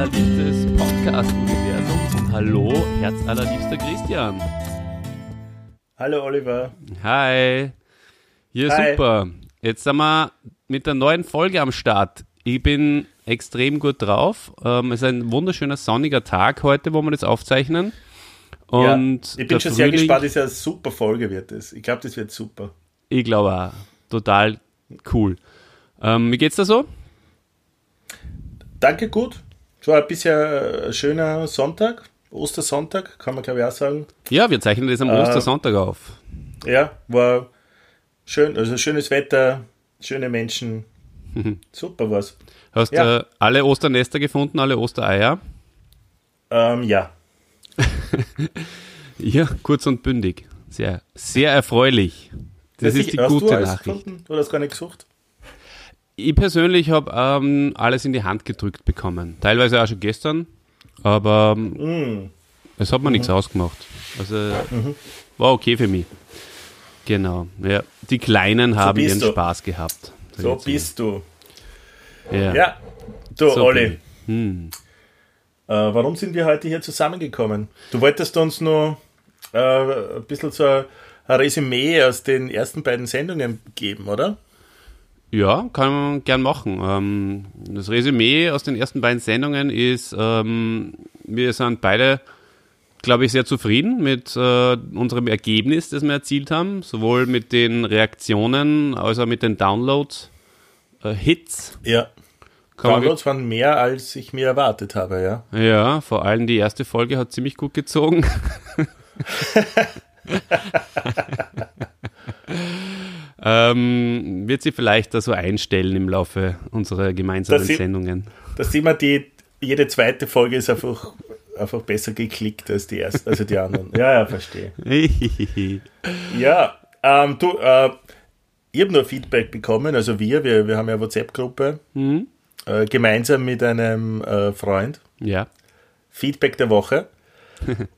Hallo, Herz allerliebstes Podcast-Universum und hallo, Herz allerliebster Christian. Hallo Oliver. Hi. Hier Hi. super. Jetzt sind wir mit der neuen Folge am Start. Ich bin extrem gut drauf. Ähm, es ist ein wunderschöner sonniger Tag heute, wo wir das aufzeichnen. Und ja, ich bin schon sehr Frühling- gespannt, das ist ja eine super Folge wird es. Ich glaube, das wird super. Ich glaube auch. Total cool. Ähm, wie geht's da so? Danke, gut. Es war bisher ein schöner Sonntag, Ostersonntag, kann man glaube ich auch sagen. Ja, wir zeichnen das am Äh, Ostersonntag auf. Ja, war schön, also schönes Wetter, schöne Menschen. Super war's. Hast du ja. äh, alle Osternester gefunden, alle Ostereier? Ähm, ja, Ja, kurz und bündig. Sehr, sehr erfreulich. Das Ja, ist die sicher. Hast gute Nachricht. Gefunden? Du hast gar nicht gesucht? Ich persönlich habe ähm, alles in die Hand gedrückt bekommen. Teilweise auch schon gestern, aber ähm, Mm. es hat mir nichts ausgemacht. Also war okay für mich. Genau. Ja. Die Kleinen haben bist ihren du. Spaß gehabt. So bist du. Ja. Ja, du So Olli. Hm. äh, warum sind wir heute hier zusammengekommen? Du wolltest uns nur äh, ein bisschen so ein ein Resümee aus den ersten beiden Sendungen geben, oder? Ja, kann man gern machen. Ähm, das Resümee aus den ersten beiden Sendungen ist, ähm, wir sind beide, glaube ich, sehr zufrieden mit äh, unserem Ergebnis, das wir erzielt haben, sowohl mit den Reaktionen als auch mit den Downloads, äh, Hits. Ja. Kann Downloads waren mehr, als ich mir erwartet habe, ja. Ja, vor allem die erste Folge hat ziemlich gut gezogen. ähm, wird sie vielleicht da so einstellen im Laufe unserer gemeinsamen Das Sendungen. Da sieht man, die, jede zweite Folge ist einfach, einfach besser geklickt als die erste, also die anderen. Ja, ja, verstehe. Ja, ähm, du, äh, ich habe nur Feedback bekommen, also wir, wir, wir haben ja eine WhatsApp-Gruppe, Mhm. äh, gemeinsam mit einem äh, Freund. ja. Feedback der Woche.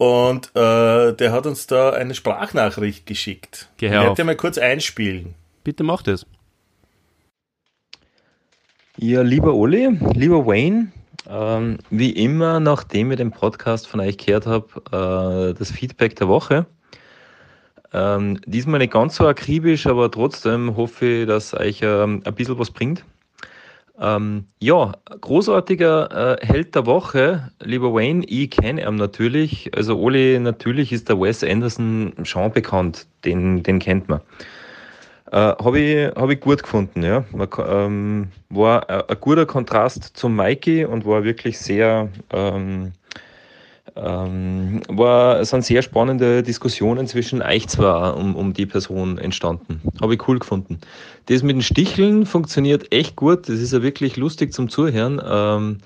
Und äh, der hat uns da eine Sprachnachricht geschickt. Geh ich werde mal kurz einspielen. Bitte mach das. Ja, lieber Olli, lieber Wayne, ähm, wie immer, nachdem ich den Podcast von euch gehört habe, äh, das Feedback der Woche. Ähm, diesmal nicht ganz so akribisch, aber trotzdem hoffe ich, dass euch ähm, ein bisschen was bringt. Ähm, ja, großartiger äh, Held der Woche, lieber Wayne, ich kenne ihn natürlich. Also Oli, natürlich ist der Wes Anderson schon bekannt, den, den kennt man. Äh, Habe ich, hab ich gut gefunden, ja. Man, ähm, war ein, ein guter Kontrast zum Mikey und war wirklich sehr, ähm, ähm, war, es sind sehr spannende Diskussionen zwischen euch zwei um, um die Person entstanden. Habe ich cool gefunden. Das mit den Sticheln funktioniert echt gut. Das ist ja wirklich lustig zum Zuhören. Ähm,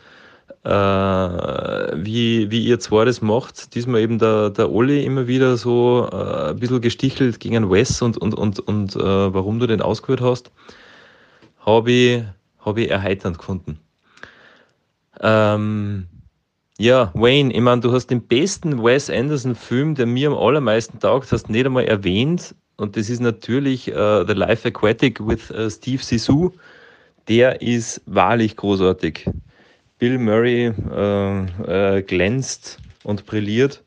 äh, wie, wie ihr zwei das macht. Diesmal eben der, der Olli immer wieder so äh, ein bisschen gestichelt gegen Wes und, und, und, und äh, warum du den ausgewählt hast, habe ich, hab ich erheiternd gefunden. Ähm, ja, Wayne, ich meine, du hast den besten Wes Anderson-Film, der mir am allermeisten taugt, hast nicht einmal erwähnt. Und das ist natürlich äh, The Life Aquatic with äh, Steve Zissou. Der ist wahrlich großartig. Bill Murray äh, äh, glänzt und brilliert.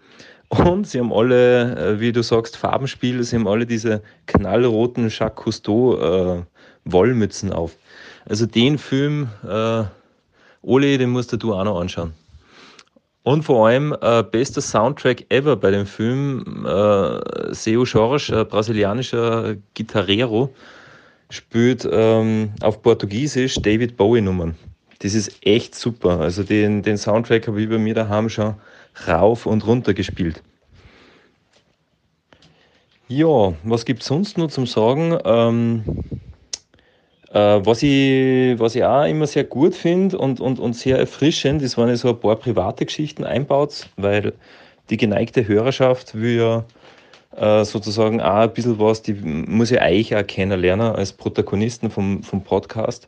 Und sie haben alle, äh, wie du sagst, Farbenspiel, sie haben alle diese knallroten Jacques Cousteau äh, auf. Also den Film, Oli, den musst du auch noch anschauen. Und vor allem äh, bester Soundtrack ever bei dem Film, äh, Seu Jorge, ein brasilianischer Gitarrero, spielt ähm, auf Portugiesisch David Bowie-Nummern. Das ist echt super. Also den, den Soundtrack habe ich bei mir daheim schon rauf und runter gespielt. Ja, was gibt es sonst noch zum Sagen? Ähm, äh, was, ich, was ich auch immer sehr gut finde und, und, und sehr erfrischend, ist, wenn ihr so ein paar private Geschichten einbaut, weil die geneigte Hörerschaft will ja äh, sozusagen auch ein bisschen was, die muss ja euch auch kennenlernen als Protagonisten vom, vom Podcast.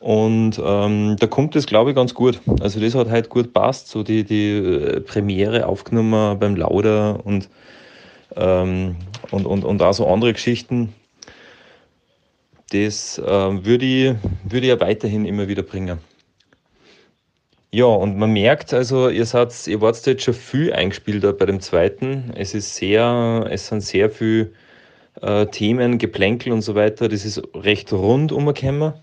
Und ähm, da kommt es, glaube ich, ganz gut. Also das hat halt gut passt, so die, die äh, Premiere aufgenommen beim Lauder und, ähm, und, und, und auch so andere Geschichten. Das ähm, würde ich, würde ich ja weiterhin immer wieder bringen. Ja, und man merkt also, ihr seid, ihr wart jetzt schon viel eingespielt bei dem zweiten. Es ist sehr, es sind sehr viele äh, Themen, Geplänkel und so weiter. Das ist recht rund umgekommen.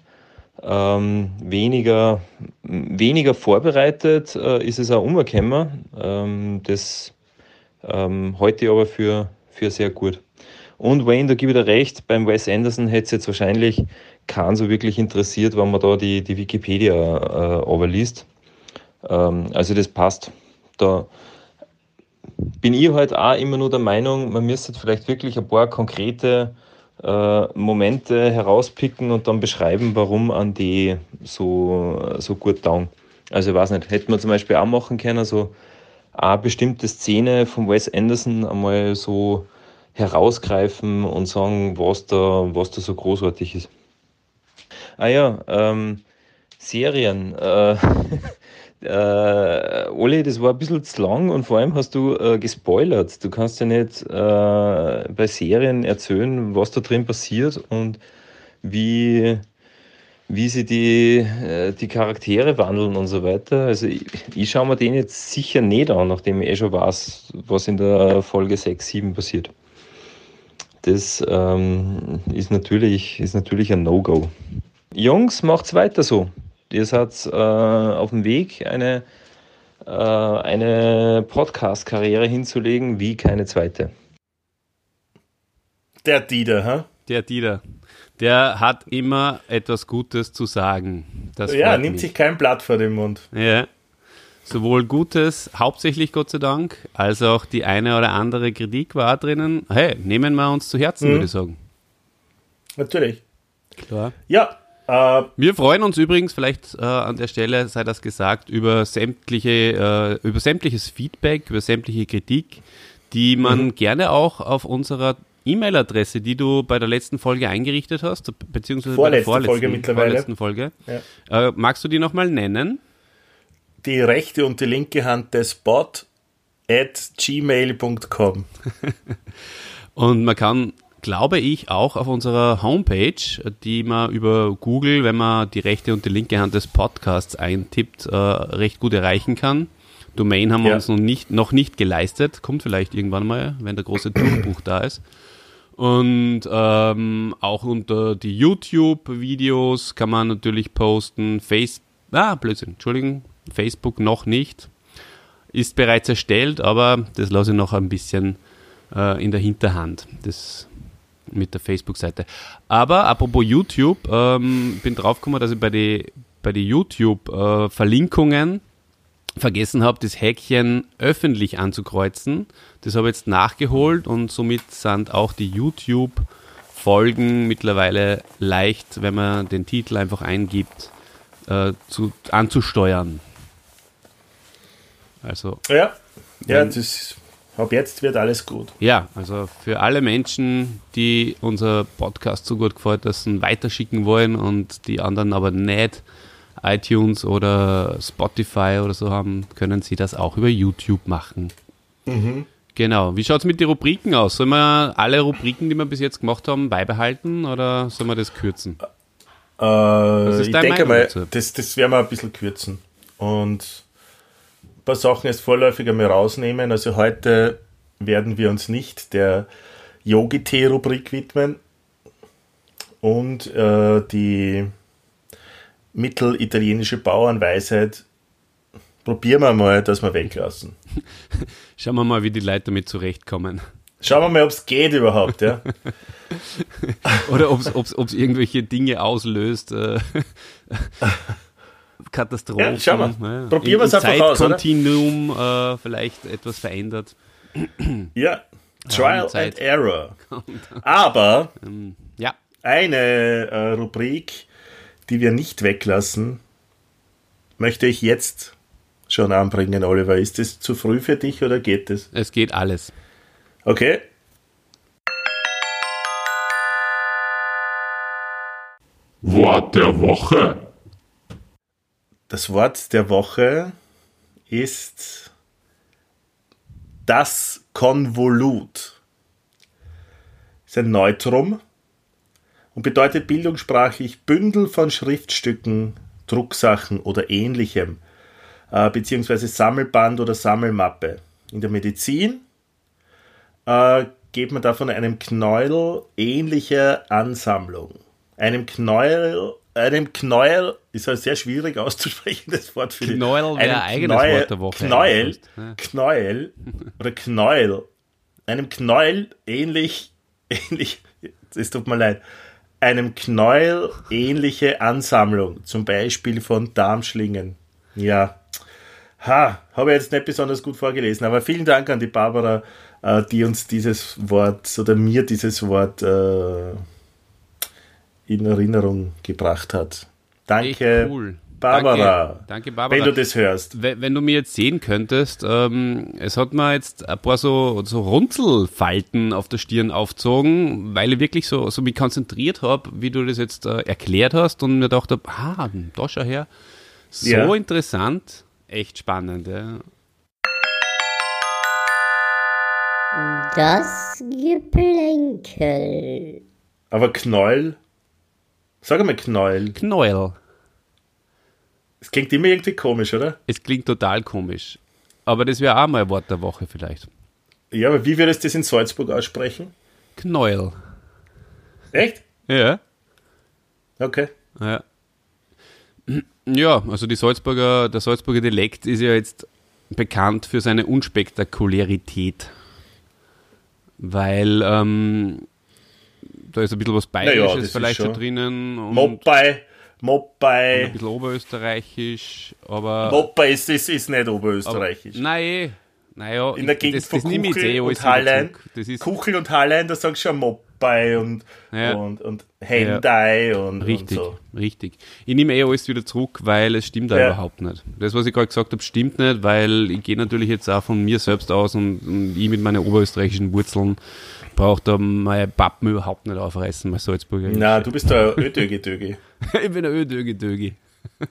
Ähm, weniger, weniger vorbereitet äh, ist es auch umgekommen. Ähm, das ähm, heute aber für, für sehr gut. Und Wayne, da gebe ich dir recht, beim Wes Anderson hätte es jetzt wahrscheinlich keinen so wirklich interessiert, wenn man da die, die Wikipedia äh, überliest. Ähm, also das passt. Da bin ich halt auch immer nur der Meinung, man müsste vielleicht wirklich ein paar konkrete äh, Momente herauspicken und dann beschreiben, warum an die so, so gut taugen. Also ich weiß nicht, hätte man zum Beispiel auch machen können, so eine bestimmte Szene von Wes Anderson einmal so herausgreifen und sagen, was da, was da so großartig ist. Ah ja, ähm, Serien. Äh, äh, Oli, das war ein bisschen zu lang und vor allem hast du äh, gespoilert. Du kannst ja nicht äh, bei Serien erzählen, was da drin passiert und wie, wie sie die, äh, die Charaktere wandeln und so weiter. Also ich, ich schaue mir den jetzt sicher nicht an, nachdem ich eh schon weiß, was in der Folge 6, 7 passiert. Das ähm, ist, natürlich, ist natürlich ein No-Go. Jungs, macht's weiter so. Ihr seid äh, auf dem Weg, eine, äh, eine Podcast-Karriere hinzulegen wie keine zweite. Der Dieter, hä? Der Dieter. Der hat immer etwas Gutes zu sagen. Das ja, nimmt mich. sich kein Blatt vor den Mund. Ja. Sowohl Gutes, hauptsächlich Gott sei Dank, als auch die eine oder andere Kritik war drinnen. Hey, nehmen wir uns zu Herzen, mhm. würde ich sagen. Natürlich. Klar. Ja, äh, wir freuen uns übrigens, vielleicht äh, an der Stelle sei das gesagt, über sämtliche, äh, über sämtliches Feedback, über sämtliche Kritik, die man mhm. gerne auch auf unserer E-Mail-Adresse, die du bei der letzten Folge eingerichtet hast, beziehungsweise vorletzte bei der vorletzten Folge mittlerweile. Vorletzten Folge. Ja. Äh, magst du die nochmal nennen? Die rechte und die linke Hand des Bot at gmail.com. und man kann glaube ich, auch auf unserer Homepage, die man über Google, wenn man die rechte und die linke Hand des Podcasts eintippt, äh, recht gut erreichen kann. Domain haben wir ja. uns noch nicht, noch nicht geleistet, kommt vielleicht irgendwann mal, wenn der große Durchbruch da ist. Und ähm, auch unter die YouTube-Videos kann man natürlich posten. Face ah, Blödsinn, Entschuldigung, Facebook noch nicht. Ist bereits erstellt, aber das lasse ich noch ein bisschen äh, in der Hinterhand. Das mit der Facebook-Seite. Aber apropos YouTube, ähm, bin draufgekommen, dass ich bei den bei die YouTube-Verlinkungen äh, vergessen habe, das Häkchen öffentlich anzukreuzen. Das habe ich jetzt nachgeholt und somit sind auch die YouTube-Folgen mittlerweile leicht, wenn man den Titel einfach eingibt, äh, zu, anzusteuern. Also. Ja, ja, das ist Ab jetzt wird alles gut. Ja, also für alle Menschen, die unser Podcast so gut gefällt, dass sie ihn weiterschicken wollen und die anderen aber nicht iTunes oder Spotify oder so haben, können sie das auch über YouTube machen. Mhm. Genau. Wie schaut es mit den Rubriken aus? Sollen wir alle Rubriken, die wir bis jetzt gemacht haben, beibehalten oder sollen wir das kürzen? Äh, ich denke mal, das, das werden wir ein bisschen kürzen. Und ein paar Sachen jetzt vorläufig einmal rausnehmen. Also heute werden wir uns nicht der Yogi-Tee-Rubrik widmen und äh, die mittelitalienische Bauernweisheit probieren wir mal, dass wir weglassen. Schauen wir mal, wie die Leute damit zurechtkommen. Schauen wir mal, ob es geht überhaupt, ja. Oder ob es irgendwelche Dinge auslöst. Äh, Katastrophen. Ja, schau mal. Ja. Probieren wir es einfach aus. Zeitkontinuum äh, vielleicht etwas verändert. Ja, Trial and Error. Aber ähm, ja. eine äh, Rubrik, die wir nicht weglassen, möchte ich jetzt schon anbringen, Oliver. Ist es zu früh für dich oder geht es? Es geht alles. Okay. Wort der Woche. Das Wort der Woche ist das Konvolut. Ist ein Neutrum und bedeutet bildungssprachlich Bündel von Schriftstücken, Drucksachen oder ähnlichem, äh, beziehungsweise Sammelband oder Sammelmappe. In der Medizin äh, geht man davon einem Knäuel ähnliche Ansammlung. Einem Knäuel, einem Knäuel, ist ein sehr schwierig auszusprechendes Wort für Knäuel wäre ein eigenes Knäuel, Wort der Woche. Knäuel, Ja. Knäuel oder Knäuel, einem Knäuel ähnlich, ähnlich, es tut mir leid, einem Knäuel ähnliche Ansammlung, zum Beispiel von Darmschlingen. Ja, ha, habe ich jetzt nicht besonders gut vorgelesen, aber vielen Dank an die Barbara, äh, die uns dieses Wort oder mir dieses Wort äh, in Erinnerung gebracht hat. Danke, cool. Barbara. Danke, danke Barbara. wenn du das hörst. Wenn, wenn du mir jetzt sehen könntest, ähm, es hat mir jetzt ein paar so, so Runzelfalten auf der Stirn aufgezogen, weil ich wirklich so, so mich konzentriert habe, wie du das jetzt äh, erklärt hast und mir gedacht habe, ah, da schau her. So Ja. interessant, echt spannend. Ja. Das Geplänkel. Aber Knäuel, sag mal Knäuel, Knäuel. es klingt immer irgendwie komisch, oder? Es klingt total komisch. Aber das wäre auch mal ein Wort der Woche vielleicht. Ja, aber wie würdest du das in Salzburg aussprechen? Knäuel. Echt? Ja. Okay. Ja. Ja, also die Salzburger, der Salzburger Dialekt ist ja jetzt bekannt für seine Unspektakularität. Weil ähm, da ist ein bisschen was Naja, Bayerisches ist vielleicht schon drinnen und Moppai, ein Moppai, bisschen Oberösterreichisch, aber. Moppai ist, ist, ist nicht aber oberösterreichisch. nein, naja, In der Gegend das, von das Kuchel eh und Hallein, zurück. Das ist Kuchel und Hallein, da sagst du schon Moppai und, Ja. und, und Hendai und, Richtig, und so. richtig. Ich nehme eh alles wieder zurück, weil es stimmt da Ja. überhaupt nicht. Das, was ich gerade gesagt habe, stimmt nicht, weil ich gehe natürlich jetzt auch von mir selbst aus und, und ich mit meinen oberösterreichischen Wurzeln brauche da meine Pappen überhaupt nicht aufreißen, mein Salzburger. Na, du bist da Ödögi-Dögi. ich bin ein Ödögi-Dögi.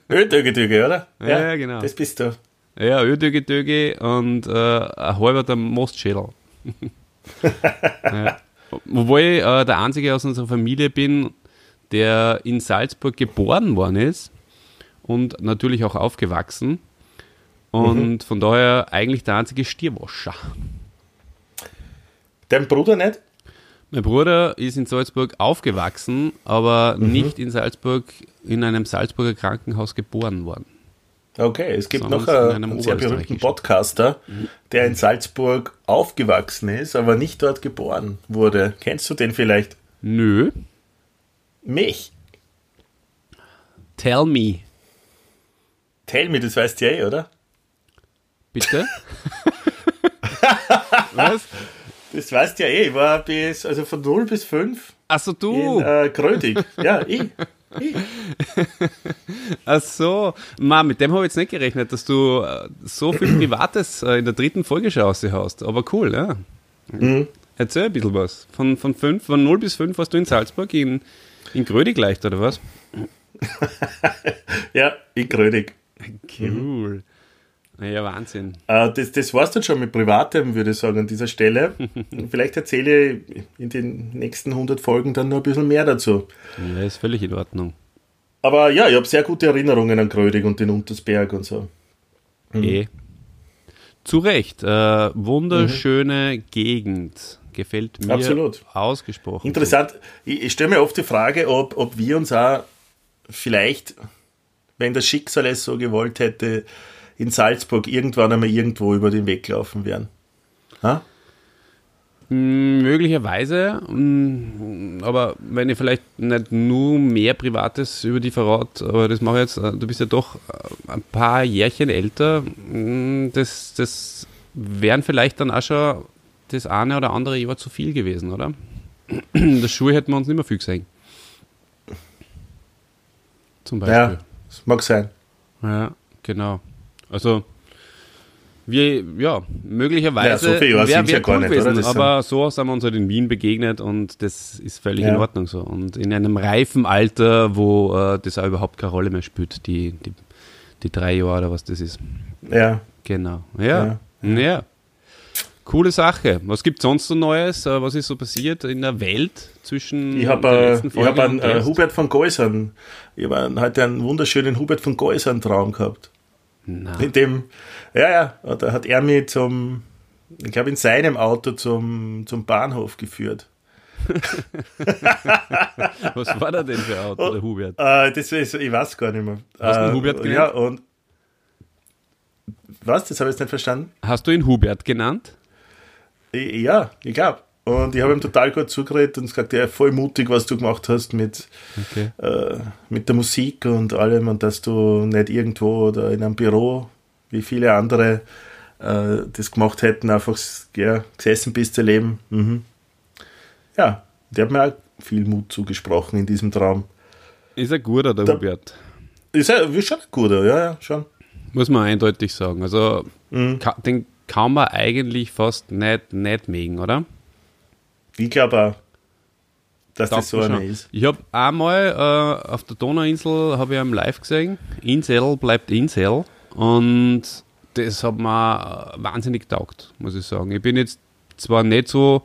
Ödögi-Dögi, oder? Ja, genau. Das bist du. Ja, Ödögi-Dögi und äh, ein halber der Mostschädel. ja. Wobei ich äh, der Einzige aus unserer Familie bin, der in Salzburg geboren worden ist und natürlich auch aufgewachsen. Und von daher eigentlich der einzige Stierwascher. Dein Bruder nicht? Mein Bruder ist in Salzburg aufgewachsen, aber nicht in Salzburg, in einem Salzburger Krankenhaus geboren worden. Okay, es gibt noch in einen, sehr berühmten. Podcaster, der in Salzburg aufgewachsen ist, aber nicht dort geboren wurde. Kennst du den vielleicht? Nö, Mich. tell me, Tell me, das weißt du ja eh, oder? bitte. Was? Das weißt du ja eh. Ich war bis, also von 0 bis 5 Achso, in du. äh, Grödig. ja, ich. Ach so. Mann, mit dem habe ich jetzt nicht gerechnet, dass du äh, so viel Privates äh, in der dritten Folge schon raushaust. Aber cool, ja. Mhm. Erzähl ein bisschen was. Von, von, fünf, von 0 bis 5 warst du in Salzburg, in, in Grödig leicht, oder was? Ja, in Grödig. Cool. Naja, Wahnsinn. Äh, das, das war's dann schon mit Privatem, würde ich sagen, an dieser Stelle. Vielleicht erzähle ich in den nächsten 100 Folgen dann noch ein bisschen mehr dazu. Ja, ist völlig in Ordnung. Aber ja, ich habe sehr gute Erinnerungen an Grödig und den Untersberg und so. Eh. Zu Recht. Äh, wunderschöne Gegend. Gefällt mir Absolut. ausgesprochen. Interessant. Ich, ich stelle mir oft die Frage, ob, ob wir uns auch vielleicht, wenn das Schicksal es so gewollt hätte, in Salzburg irgendwann einmal irgendwo über den Weg laufen wären. Ha? Mm, Möglicherweise, mm, aber wenn ich vielleicht nicht nur mehr Privates über die verrat, aber das mache ich jetzt, äh, du bist ja doch äh, ein paar Jährchen älter, mm, das, das wären vielleicht dann auch schon das eine oder andere Jahr zu viel gewesen, oder? In der Schule hätten wir uns nicht mehr viel gesehen. Zum Beispiel. Ja, das mag sein. Ja, genau. Also, wir, ja, möglicherweise Ja, so viele Jahre wär- ja gar cool nicht, gewesen, aber so sind wir uns halt in Wien begegnet und das ist völlig Ja. in Ordnung so. Und in einem reifen Alter, wo äh, das auch überhaupt keine Rolle mehr spielt, die, die, die drei Jahre oder was das ist. Ja. Genau. Ja. Ja. Coole Sache. Was gibt sonst so Neues? Äh, Was ist so passiert in der Welt zwischen Ich der habe äh, letzten ich Folge hab einen äh? Hubert von Geusern, ich habe heute einen wunderschönen Hubert von Geusern Traum gehabt. Na. In dem, ja, ja, da hat er mich zum, ich glaube, in seinem Auto zum, zum Bahnhof geführt. Was war da denn für ein Auto, der Hubert? Äh, das ist, ich weiß gar nicht mehr. Hast du ihn Hubert genannt? Ja, und was? Das habe ich jetzt nicht verstanden. Hast du ihn Hubert genannt? Ja, ich glaube. Und ich habe ihm total gut zugeredet und gesagt, ja, voll mutig, was du gemacht hast mit, okay. äh, mit der Musik und allem und dass du nicht irgendwo oder in einem Büro, wie viele andere äh, das gemacht hätten, einfach ja, gesessen bist zu leben. Mhm. Ja, der hat mir auch viel Mut zugesprochen in diesem Traum. Ist er guter, der da, Hubert? Ist er schon ein guter, ja, ja, schon. Muss man eindeutig sagen. Also, mhm. den kann man eigentlich fast nicht, nicht mögen, oder? Ich glaube auch, dass das, das so einer ist. Ich habe einmal äh, auf der Donauinsel habe ich einen live gesehen. Insel bleibt Insel. Und das hat mir wahnsinnig taugt, muss ich sagen. Ich bin jetzt zwar nicht so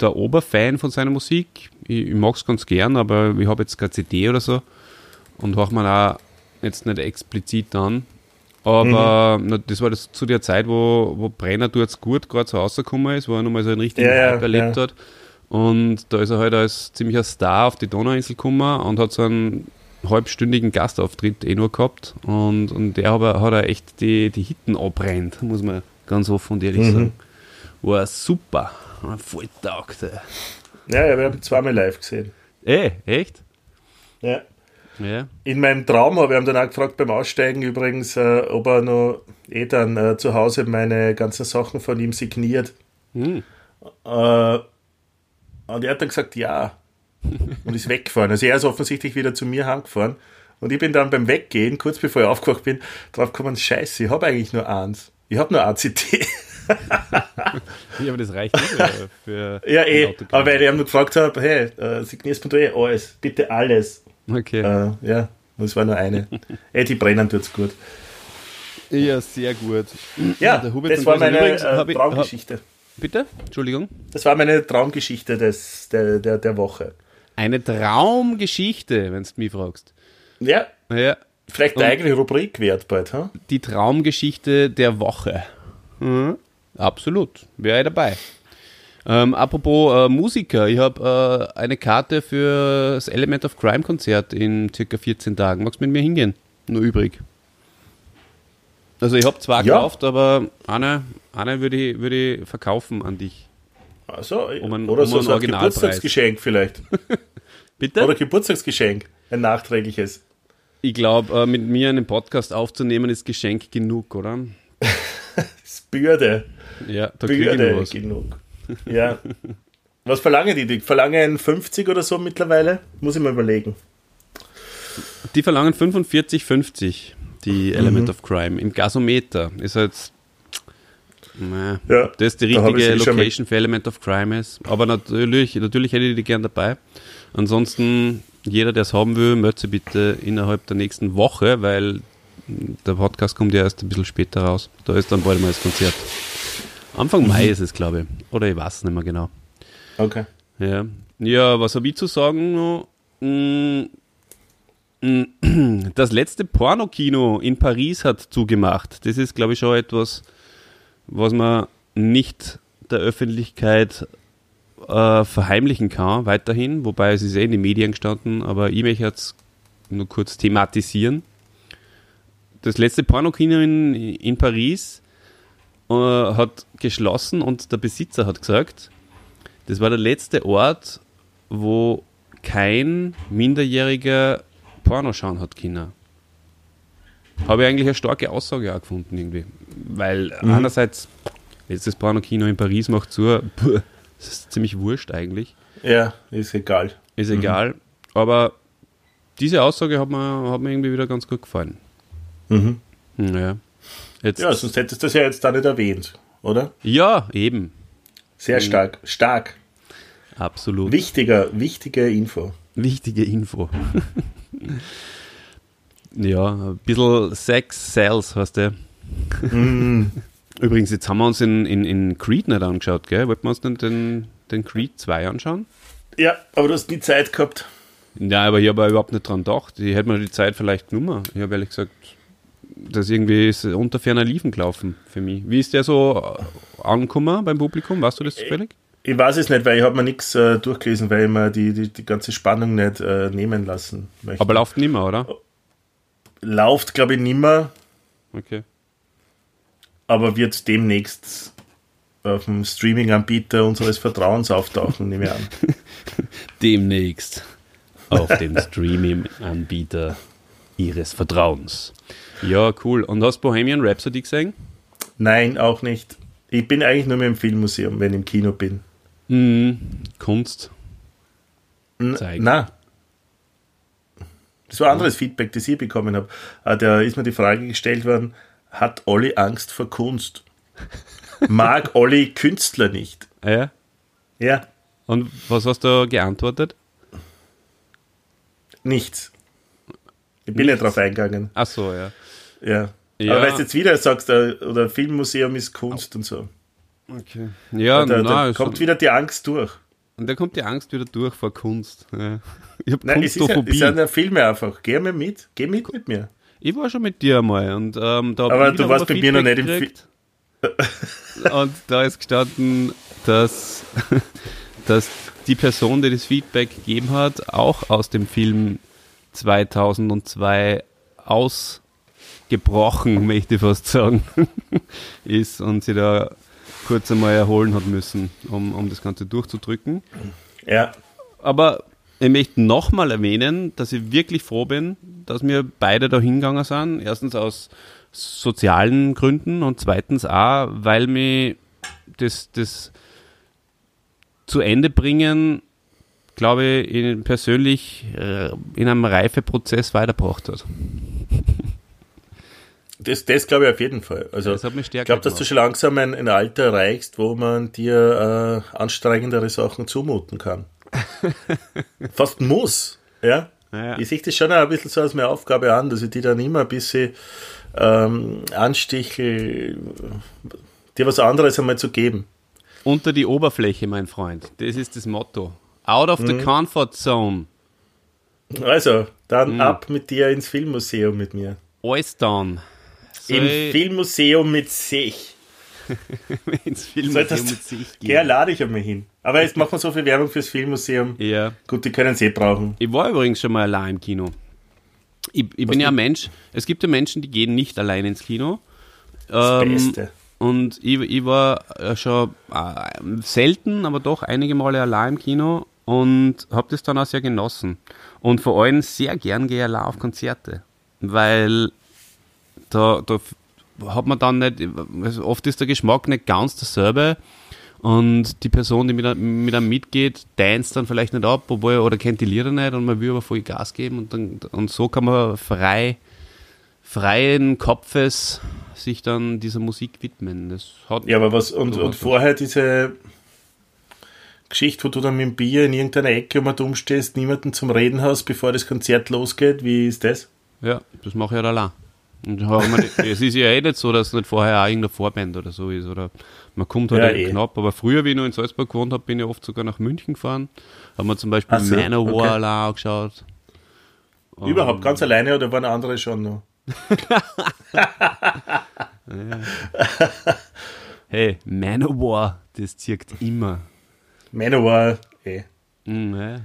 der Oberfan von seiner Musik. Ich, ich mag es ganz gern, aber ich habe jetzt keine CD oder so und höre mir auch jetzt nicht explizit an. Aber mhm. na, das war das zu der Zeit, wo, wo Brenner dort gut gerade so rausgekommen ist, wo er nochmal so einen richtigen ja, Hype erlebt ja. hat. Und da ist er halt als ziemlicher Star auf die Donauinsel gekommen und hat so einen halbstündigen Gastauftritt eh nur gehabt. Und, und der hat, hat er echt die, die Hitten abbrennt, muss man ganz offen und ehrlich mhm. sagen. War super. Voll taugt. Ja, ja, wir haben zweimal live gesehen. Eh, echt? Ja. Ja. In meinem Traum habe ich ihn dann auch gefragt beim Aussteigen übrigens, äh, ob er noch eh dann äh, zu Hause meine ganzen Sachen von ihm signiert. Hm. Äh, und er hat dann gesagt, ja. und ist weggefahren. Also er ist offensichtlich wieder zu mir heimgefahren. Und ich bin dann beim Weggehen, kurz bevor ich aufgewacht bin, drauf gekommen, scheiße, ich habe eigentlich nur eins. Ich habe nur ACT. ja, aber das reicht nicht für. Ja, eh. Aber weil ich ihm gefragt habe, hey, äh, signierst du eh alles, bitte alles. Okay. Äh, ja, das war nur eine. Ey, die brennen tut's gut. Ja, sehr gut. Ja, das war meine übrigens, äh, Traumgeschichte. Hab, bitte? Entschuldigung? Das war meine Traumgeschichte des, der, der, der Woche. Eine Traumgeschichte, wenn du mich fragst. Ja. ja. Vielleicht eine eigene Rubrik wert bald, ha? Die Traumgeschichte der Woche. Mhm. Absolut. Wäre ich dabei. Ähm, apropos äh, Musiker, ich habe äh, eine Karte für das Element of Crime Konzert in circa 14 Tagen. Magst du mit mir hingehen? Nur übrig. Also ich habe zwei ja. gekauft, aber eine, eine würde ich, würd ich verkaufen an dich. Also, um ein, oder um so, so ein Geburtstagsgeschenk vielleicht. Bitte? Oder Geburtstagsgeschenk, ein nachträgliches. Ich glaube, äh, mit mir einen Podcast aufzunehmen ist Geschenk genug, oder? das Bürde. Ja, da Bürde genug. Ja. Was verlangen die? Die verlangen 50 oder so mittlerweile? Muss ich mal überlegen. Die verlangen 45,50, die Element mhm. of Crime. Im Gasometer ist halt. Naja, ja, das die richtige da Location für Element of Crime ist. Aber natürlich, natürlich hätte ich die gern dabei. Ansonsten, jeder, der es haben will, möchte sie bitte innerhalb der nächsten Woche, weil der Podcast kommt ja erst ein bisschen später raus. Da ist dann bald mal das Konzert. Anfang mhm. Mai ist es, glaube ich. Oder ich weiß es nicht mehr genau. Okay. Ja, ja was habe ich zu sagen? Mm, mm, das letzte Pornokino in Paris hat zugemacht. Das ist, glaube ich, schon etwas, was man nicht der Öffentlichkeit äh, verheimlichen kann, weiterhin. Wobei es ist eh in den Medien gestanden, aber ich möchte jetzt nur kurz thematisieren. Das letzte Pornokino in, in Paris äh, hat geschlossen und der Besitzer hat gesagt, das war der letzte Ort, wo kein Minderjähriger Porno schauen hat können. Habe ich eigentlich eine starke Aussage auch gefunden irgendwie. Weil mhm. einerseits, letztes Porno-Kino in Paris macht zu, das ist ziemlich wurscht eigentlich. Ja, ist egal. Ist mhm. egal. Aber diese Aussage hat mir, hat mir irgendwie wieder ganz gut gefallen. Mhm. Ja. Jetzt ja, sonst hättest du das ja jetzt da nicht erwähnt, oder? Ja, eben. Sehr stark. Stark. Absolut. Wichtiger, wichtige Info. Wichtige Info. ja, ein bisschen Sex Sales, hast du. Mm. Übrigens, jetzt haben wir uns in, in, in Creed nicht angeschaut, gell? Wollten wir uns denn den, den Creed 2 anschauen? Ja, aber du hast nie Zeit gehabt. Ja, aber ich habe überhaupt nicht dran gedacht. Ich hätte mir die Zeit vielleicht genommen. Ich habe ehrlich gesagt das irgendwie ist unter ferner Liefen gelaufen für mich. Wie ist der so angekommen beim Publikum? Weißt du das zufällig? Ich weiß es nicht, weil ich habe mir nichts äh, durchgelesen, weil ich mir die, die, die ganze Spannung nicht äh, nehmen lassen möchte. Aber läuft nimmer, oder? Lauft, glaube ich, nimmer. Okay. Aber wird demnächst auf dem Streaming-Anbieter unseres Vertrauens auftauchen, nehme ich an. demnächst auf dem Streaming-Anbieter ihres Vertrauens. Ja, cool. Und hast Bohemian Rhapsody gesehen? Nein, auch nicht. Ich bin eigentlich nur mehr im Filmmuseum, wenn ich im Kino bin. Mhm. Kunst. Zeigen. Na. Das war anderes Feedback, das ich bekommen habe. Ah, da ist mir die Frage gestellt worden, hat Olli Angst vor Kunst? Mag Olli Künstler nicht? Ja? Ja. Und was hast du geantwortet? Nichts. Ich bin nicht drauf eingegangen. Ach so, ja. Ja. ja. Aber weil du jetzt wieder sagst, äh, oder Filmmuseum ist Kunst und so. Okay. Ja, da, da kommt wieder die Angst durch. Und da kommt die Angst wieder durch vor Kunst. Ja. Ich habe Kunstophobie. Es, ja, es sind ja Filme einfach. Geh mal mit. Geh mit mit mir. Ich war schon mit dir einmal. Und, ähm, da Aber du warst bei mir noch nicht im Film. und da ist gestanden, dass, dass die Person, die das Feedback gegeben hat, auch aus dem Film 2002 ausgebrochen, möchte ich fast sagen, ist und sie da kurz einmal erholen hat müssen, um, um das Ganze durchzudrücken. Ja. Aber ich möchte nochmal erwähnen, dass ich wirklich froh bin, dass wir beide da hingegangen sind. Erstens aus sozialen Gründen und zweitens auch, weil mir das, das zu Ende bringen glaube ich, in, persönlich äh, in einem Reifeprozess weitergebracht hat. Das, das glaube ich auf jeden Fall. Also, das hat mich ich glaube, dass du schon langsam ein, ein Alter erreichst, wo man dir äh, anstrengendere Sachen zumuten kann. Fast muss. Ja? ja? Ich sehe das schon ein bisschen so als meine Aufgabe an, dass ich die dann immer ein bisschen ähm, anstiche, dir was anderes einmal zu geben. Unter die Oberfläche, mein Freund. Das ist das Motto. Out of the mhm. comfort zone. Also, dann mhm. ab mit dir ins Filmmuseum mit mir. Alles dann. Im Filmmuseum mit sich. ins Filmmuseum mit sich gehen. Ja, lade ich einmal hin. Aber jetzt machen wir so viel Werbung fürs Filmmuseum. Ja. Gut, die können es eh brauchen. Ich war übrigens schon mal allein im Kino. Ich, ich bin ja ein Mensch, es gibt ja Menschen, die gehen nicht allein ins Kino. Das ähm, Beste. Und ich, ich war schon äh, selten, aber doch einige Male allein im Kino und habe das dann auch sehr genossen. Und vor allem sehr gern gehe ich auf Konzerte, weil da, da hat man dann nicht, also oft ist der Geschmack nicht ganz derselbe und die Person, die mit, mit einem mitgeht, dance dann vielleicht nicht ab, obwohl, oder kennt die Lieder nicht und man will aber voll Gas geben und, dann, und so kann man frei, freien Kopfes sich dann dieser Musik widmen. Das hat ja, aber was, und, und vorher diese Geschichte, wo du dann mit dem Bier in irgendeiner Ecke um dumm stehst, niemanden zum Reden hast, bevor das Konzert losgeht. Wie ist das? Ja, das mache ich ja allein. Es ist ja eh nicht so, dass es nicht vorher auch irgendeine Vorband oder so ist. Oder man kommt halt ja, eh. knapp. Aber früher, wie ich noch in Salzburg gewohnt habe, bin ich oft sogar nach München gefahren. Haben wir zum Hey so, Manowar okay. allein angeschaut. Überhaupt ganz alleine oder waren andere schon noch? hey, Manowar, das zirkt immer. Manowar, eh. Mm, ja,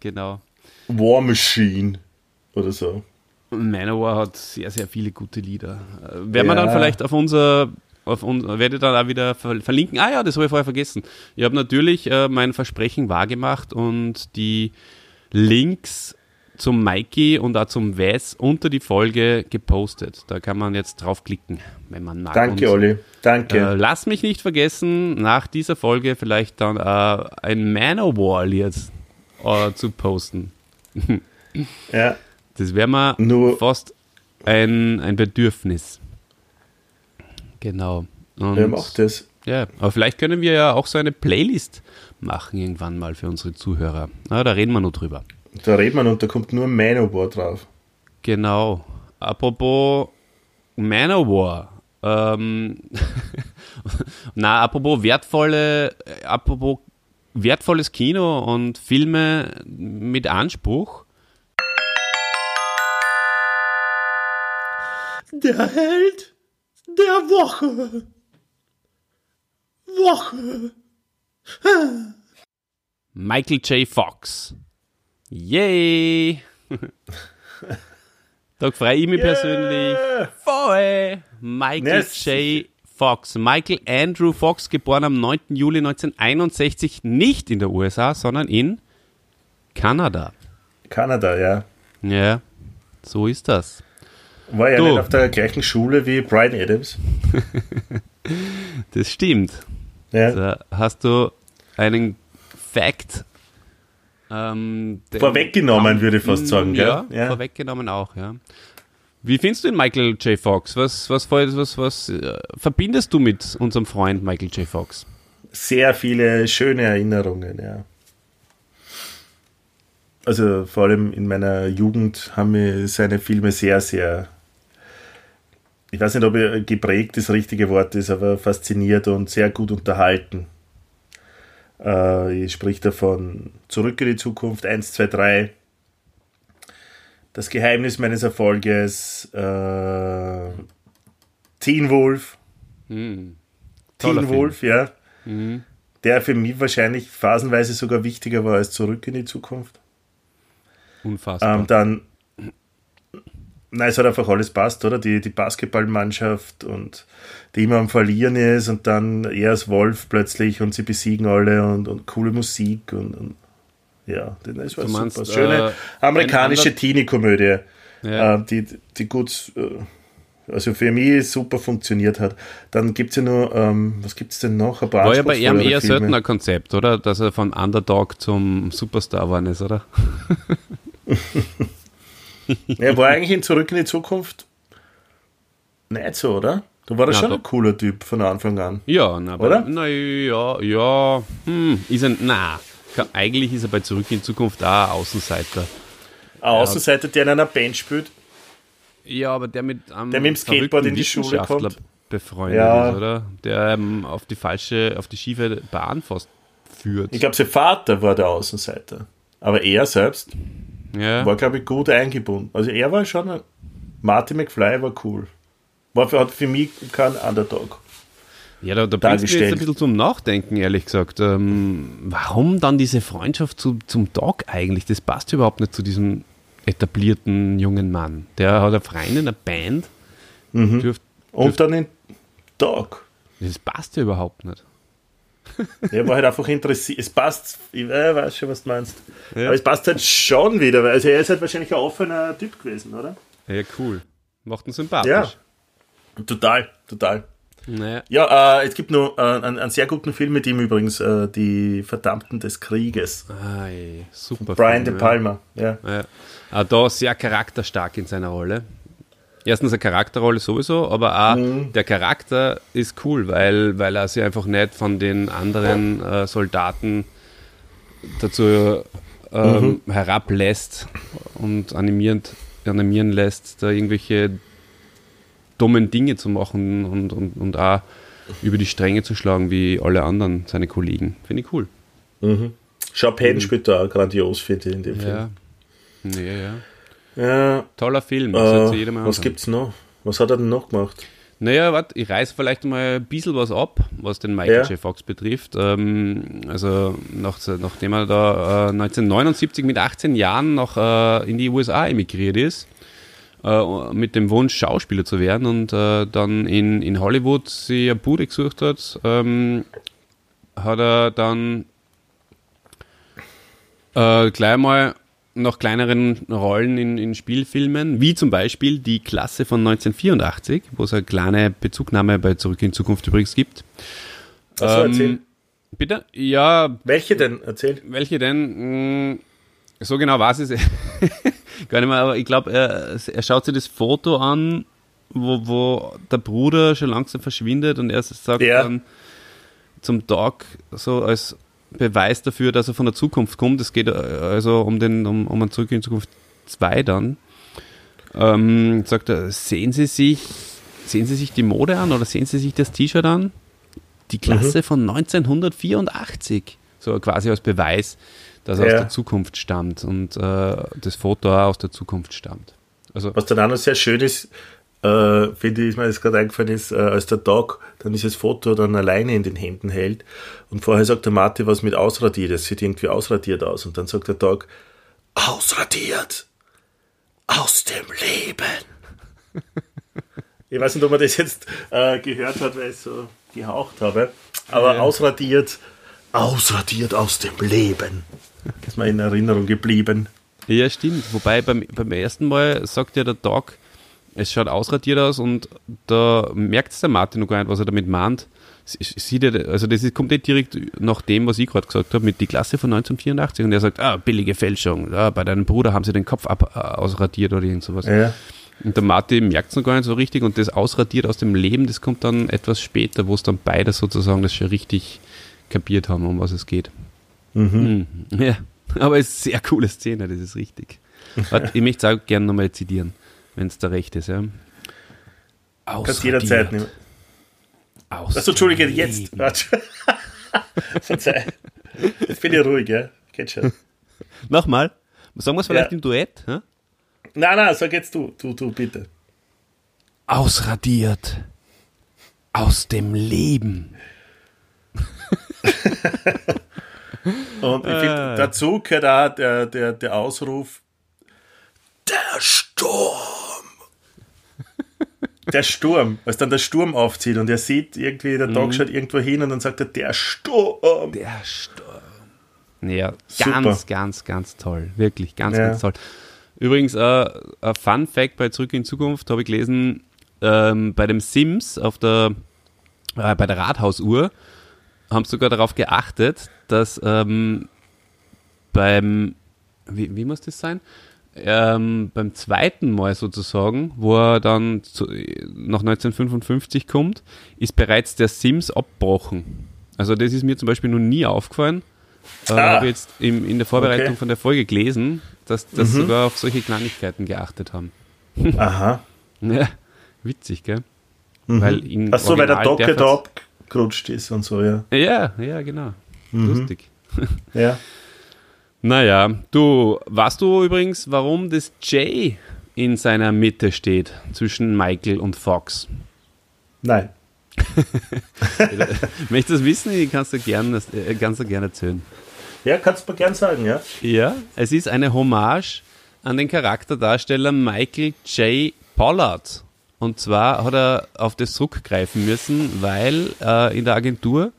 genau. War Machine oder so. Manowar hat sehr, sehr viele gute Lieder. Äh, werden ja. wir dann vielleicht auf unser, auf uns, werde ich dann auch wieder verlinken. Ah ja, das habe ich vorher vergessen. Ich habe natürlich äh, mein Versprechen wahrgemacht und die Links zum Mikey und auch zum Wes unter die Folge gepostet. Da kann man jetzt draufklicken, wenn man mag. Danke, Olli. Danke. Äh, lass mich nicht vergessen, nach dieser Folge vielleicht dann äh, ein Manowar-Lied äh, zu posten. ja. Das wäre mal Nur fast ein, ein Bedürfnis. Genau. Und, Wer macht das? Ja, aber vielleicht können wir ja auch so eine Playlist machen irgendwann mal für unsere Zuhörer. Na, da reden wir nur drüber. Da redet man und da kommt nur Manowar drauf. Genau. Apropos Manowar. Ähm, na, apropos wertvolle, apropos wertvolles Kino und Filme mit Anspruch. Der Held der Woche. Woche. Michael J. Fox. Yay! da freue ich mich yeah. persönlich. Voll! Michael yes. J. Fox. Michael Andrew Fox, geboren am 9. Juli 1961, nicht in der USA, sondern in Kanada. Kanada, ja. Ja, so ist das. War ja nicht auf der gleichen Schule wie Brian Adams. das stimmt. Ja. Da hast du einen Fact ähm, vorweggenommen, würde ich fast sagen. Ja, ja, vorweggenommen auch, ja. Wie findest du den Michael J. Fox? Was, was, was, was, was äh, verbindest du mit unserem Freund Michael J. Fox? Sehr viele schöne Erinnerungen, ja. Also vor allem in meiner Jugend haben mir seine Filme sehr, sehr, ich weiß nicht, ob geprägt das richtige Wort ist, aber fasziniert und sehr gut unterhalten. Äh, ich sprich davon Zurück in die Zukunft 1, 2, 3. Das Geheimnis meines Erfolges. Äh, Teen Wolf. Mhm. Teen Wolf, Film. ja. Mhm. Der für mich wahrscheinlich phasenweise sogar wichtiger war als Zurück in die Zukunft. Unfassbar. Ähm, dann Nein, es hat einfach alles passt, oder? Die, die Basketballmannschaft und die immer am Verlieren ist und dann er als Wolf plötzlich und sie besiegen alle und, und coole Musik und, und ja, das war du super. Meinst, Schöne äh, amerikanische Teenie-Komödie, ja. äh, die, die gut, äh, also für mich super funktioniert hat. Dann gibt es ja nur, ähm, was gibt es denn noch? Ein paar War ja bei ihm eher seltener Konzept, oder? Dass er von Underdog zum Superstar geworden ist, oder? er war eigentlich in Zurück in die Zukunft nicht so, oder? Du warst ja, schon ein cooler Typ von Anfang an. Ja, na, oder? Na ja, ja. Hm, ist er, na, eigentlich ist er bei Zurück in die Zukunft auch ein Außenseiter. Ein Außenseiter, der in einer Band spielt? Ja, aber der mit einem der mit dem Skateboard in die Schule kommt. befreundet ja. ist, oder? Der ähm, auf die falsche, auf die schiefe Bahn fast führt. Ich glaube, sein Vater war der Außenseiter. Aber er selbst ja. War, glaube ich, gut eingebunden. Also er war schon, Marty McFly war cool. War für, hat für mich kein Underdog. Ja, da, da bringst du jetzt ein bisschen zum Nachdenken, ehrlich gesagt. Ähm, warum dann diese Freundschaft zu, zum Dog eigentlich? Das passt überhaupt nicht zu diesem etablierten jungen Mann. Der hat eine Freundin, eine Band. Mhm. Dürft, dürft, Und dann den Dog. Das passt ja überhaupt nicht. Der war halt einfach interessiert. Es passt, ich weiß schon, was du meinst. Ja. Aber es passt halt schon wieder, weil also er ist halt wahrscheinlich ein offener Typ gewesen, oder? Ja, cool. Macht ihn sympathisch. Ja, total, total. Naja. Ja, äh, es gibt noch äh, einen, einen, sehr guten Film mit ihm übrigens, äh, Die Verdammten des Krieges. Ai, super. Brian Film, De Palma, ja. ja. ja. Da sehr charakterstark in seiner Rolle erstens eine Charakterrolle sowieso, aber auch mhm. der Charakter ist cool, weil, weil er sich einfach nicht von den anderen äh, Soldaten dazu ähm, mhm. herablässt und animierend, animieren lässt, da irgendwelche dummen Dinge zu machen und, und, und auch über die Stränge zu schlagen wie alle anderen, seine Kollegen. Finde ich cool. Mhm. Chopin mhm. spielt da auch grandios, finde ich, in dem Film. Ja, ja, ja. Toller Film. Äh, was gibt's noch? Was hat er denn noch gemacht? Naja, warte, ich reiße vielleicht mal ein bisschen was ab, was den Michael ja. J. Fox betrifft. Ähm, also nach, nachdem er da äh, 1979 mit 18 Jahren noch äh, in die USA emigriert ist, äh, mit dem Wunsch, Schauspieler zu werden und äh, dann in, in Hollywood sich eine Bude gesucht hat, ähm, hat er dann äh, gleich mal noch kleineren Rollen in, in Spielfilmen, wie zum Beispiel die Klasse von 1984, wo es eine kleine Bezugnahme bei Zurück in Zukunft übrigens gibt. Achso, ähm, erzähl. Bitte? Ja. Welche denn? Erzähl. Welche denn? Hm, so genau weiß ich es gar nicht mehr, aber ich glaube, er, er schaut sich das Foto an, wo, wo der Bruder schon langsam verschwindet und er sagt ja. dann zum Dog so als Beweis dafür, dass er von der Zukunft kommt. Es geht äh, also um den, um, um ein Zurück in Zukunft 2 dann. Ähm, sagt er, sehen Sie sich, sehen Sie sich die Mode an oder sehen Sie sich das T-Shirt an? Die Klasse mhm. von 1984. So quasi als Beweis, dass er ja. aus der Zukunft stammt und äh, das Foto auch aus der Zukunft stammt. Also, Was dann auch noch sehr schön ist, äh, finde ich, ist mir das gerade eingefallen ist, äh, als der Dog dann dieses Foto dann alleine in den Händen hält und vorher sagt der Marty was mit ausradiert, es sieht irgendwie ausradiert aus und dann sagt der Dog, ausradiert aus dem Leben. ich weiß nicht, ob man das jetzt äh, gehört hat, weil ich so gehaucht habe, aber ja. ausradiert, ausradiert aus dem Leben. Das ist mir in Erinnerung geblieben. Ja, stimmt. Wobei beim, beim ersten Mal sagt ja der Dog, es schaut ausradiert aus und da merkt es der Martin noch gar nicht, was er damit meint. Sieht er, also das ist, kommt nicht direkt nach dem, was ich gerade gesagt habe, mit die Klasse von 1984 und er sagt, ah, billige Fälschung, ah, bei deinem Bruder haben sie den Kopf ab, äh, ausradiert oder irgend sowas. Ja. Und der Martin merkt es noch gar nicht so richtig und das ausradiert aus dem Leben, das kommt dann etwas später, wo es dann beide sozusagen das schon richtig kapiert haben, um was es geht. Mhm. mhm. Ja, aber es ist eine sehr coole Szene, das ist richtig. ich möchte es auch gerne nochmal zitieren wenn es der Recht ist. Ja. Kannst jederzeit nehmen. Achso, Entschuldige, jetzt. Verzeih. Jetzt bin ich ruhig, ja. Geht schon. Nochmal. Sagen wir es vielleicht ja. im Duett? Ja? Nein, nein, sag jetzt du. Du, du, bitte. Ausradiert. Aus dem Leben. Und ich finde, ah. dazu gehört auch der, der, der Ausruf: Der Sturm der Sturm, als dann der Sturm aufzieht und er sieht irgendwie, der Tag mhm. schaut irgendwo hin und dann sagt er, der Sturm. Der Sturm. Ja, Super. ganz, ganz, ganz toll. Wirklich, ganz, ja. ganz toll. Übrigens, äh, ein Fun Fact bei Zurück in Zukunft habe ich gelesen, ähm, bei dem Sims auf der, äh, bei der Rathausuhr haben sie sogar darauf geachtet, dass ähm, beim, wie, wie muss das sein? Ähm, beim zweiten Mal sozusagen, wo er dann zu, nach 1955 kommt, ist bereits der Sims abbrochen. Also das ist mir zum Beispiel noch nie aufgefallen. Äh, ah. Habe jetzt im, in der Vorbereitung okay. von der Folge gelesen, dass das mhm. sogar auf solche Kleinigkeiten geachtet haben. Aha. ja, witzig, gell? Mhm. Weil Ach so, weil der Docke da abgerutscht ist und so, ja. Ja, ja, genau. Mhm. Lustig. ja. Naja, du, weißt du übrigens, warum das J in seiner Mitte steht zwischen Michael und Fox? Nein. Möchtest du das wissen? Ich kannst du gerne kannst du gern erzählen. Ja, kannst du mir gern sagen, ja. Ja, es ist eine Hommage an den Charakterdarsteller Michael J. Pollard. Und zwar hat er auf das zurückgreifen müssen, weil äh, in der Agentur,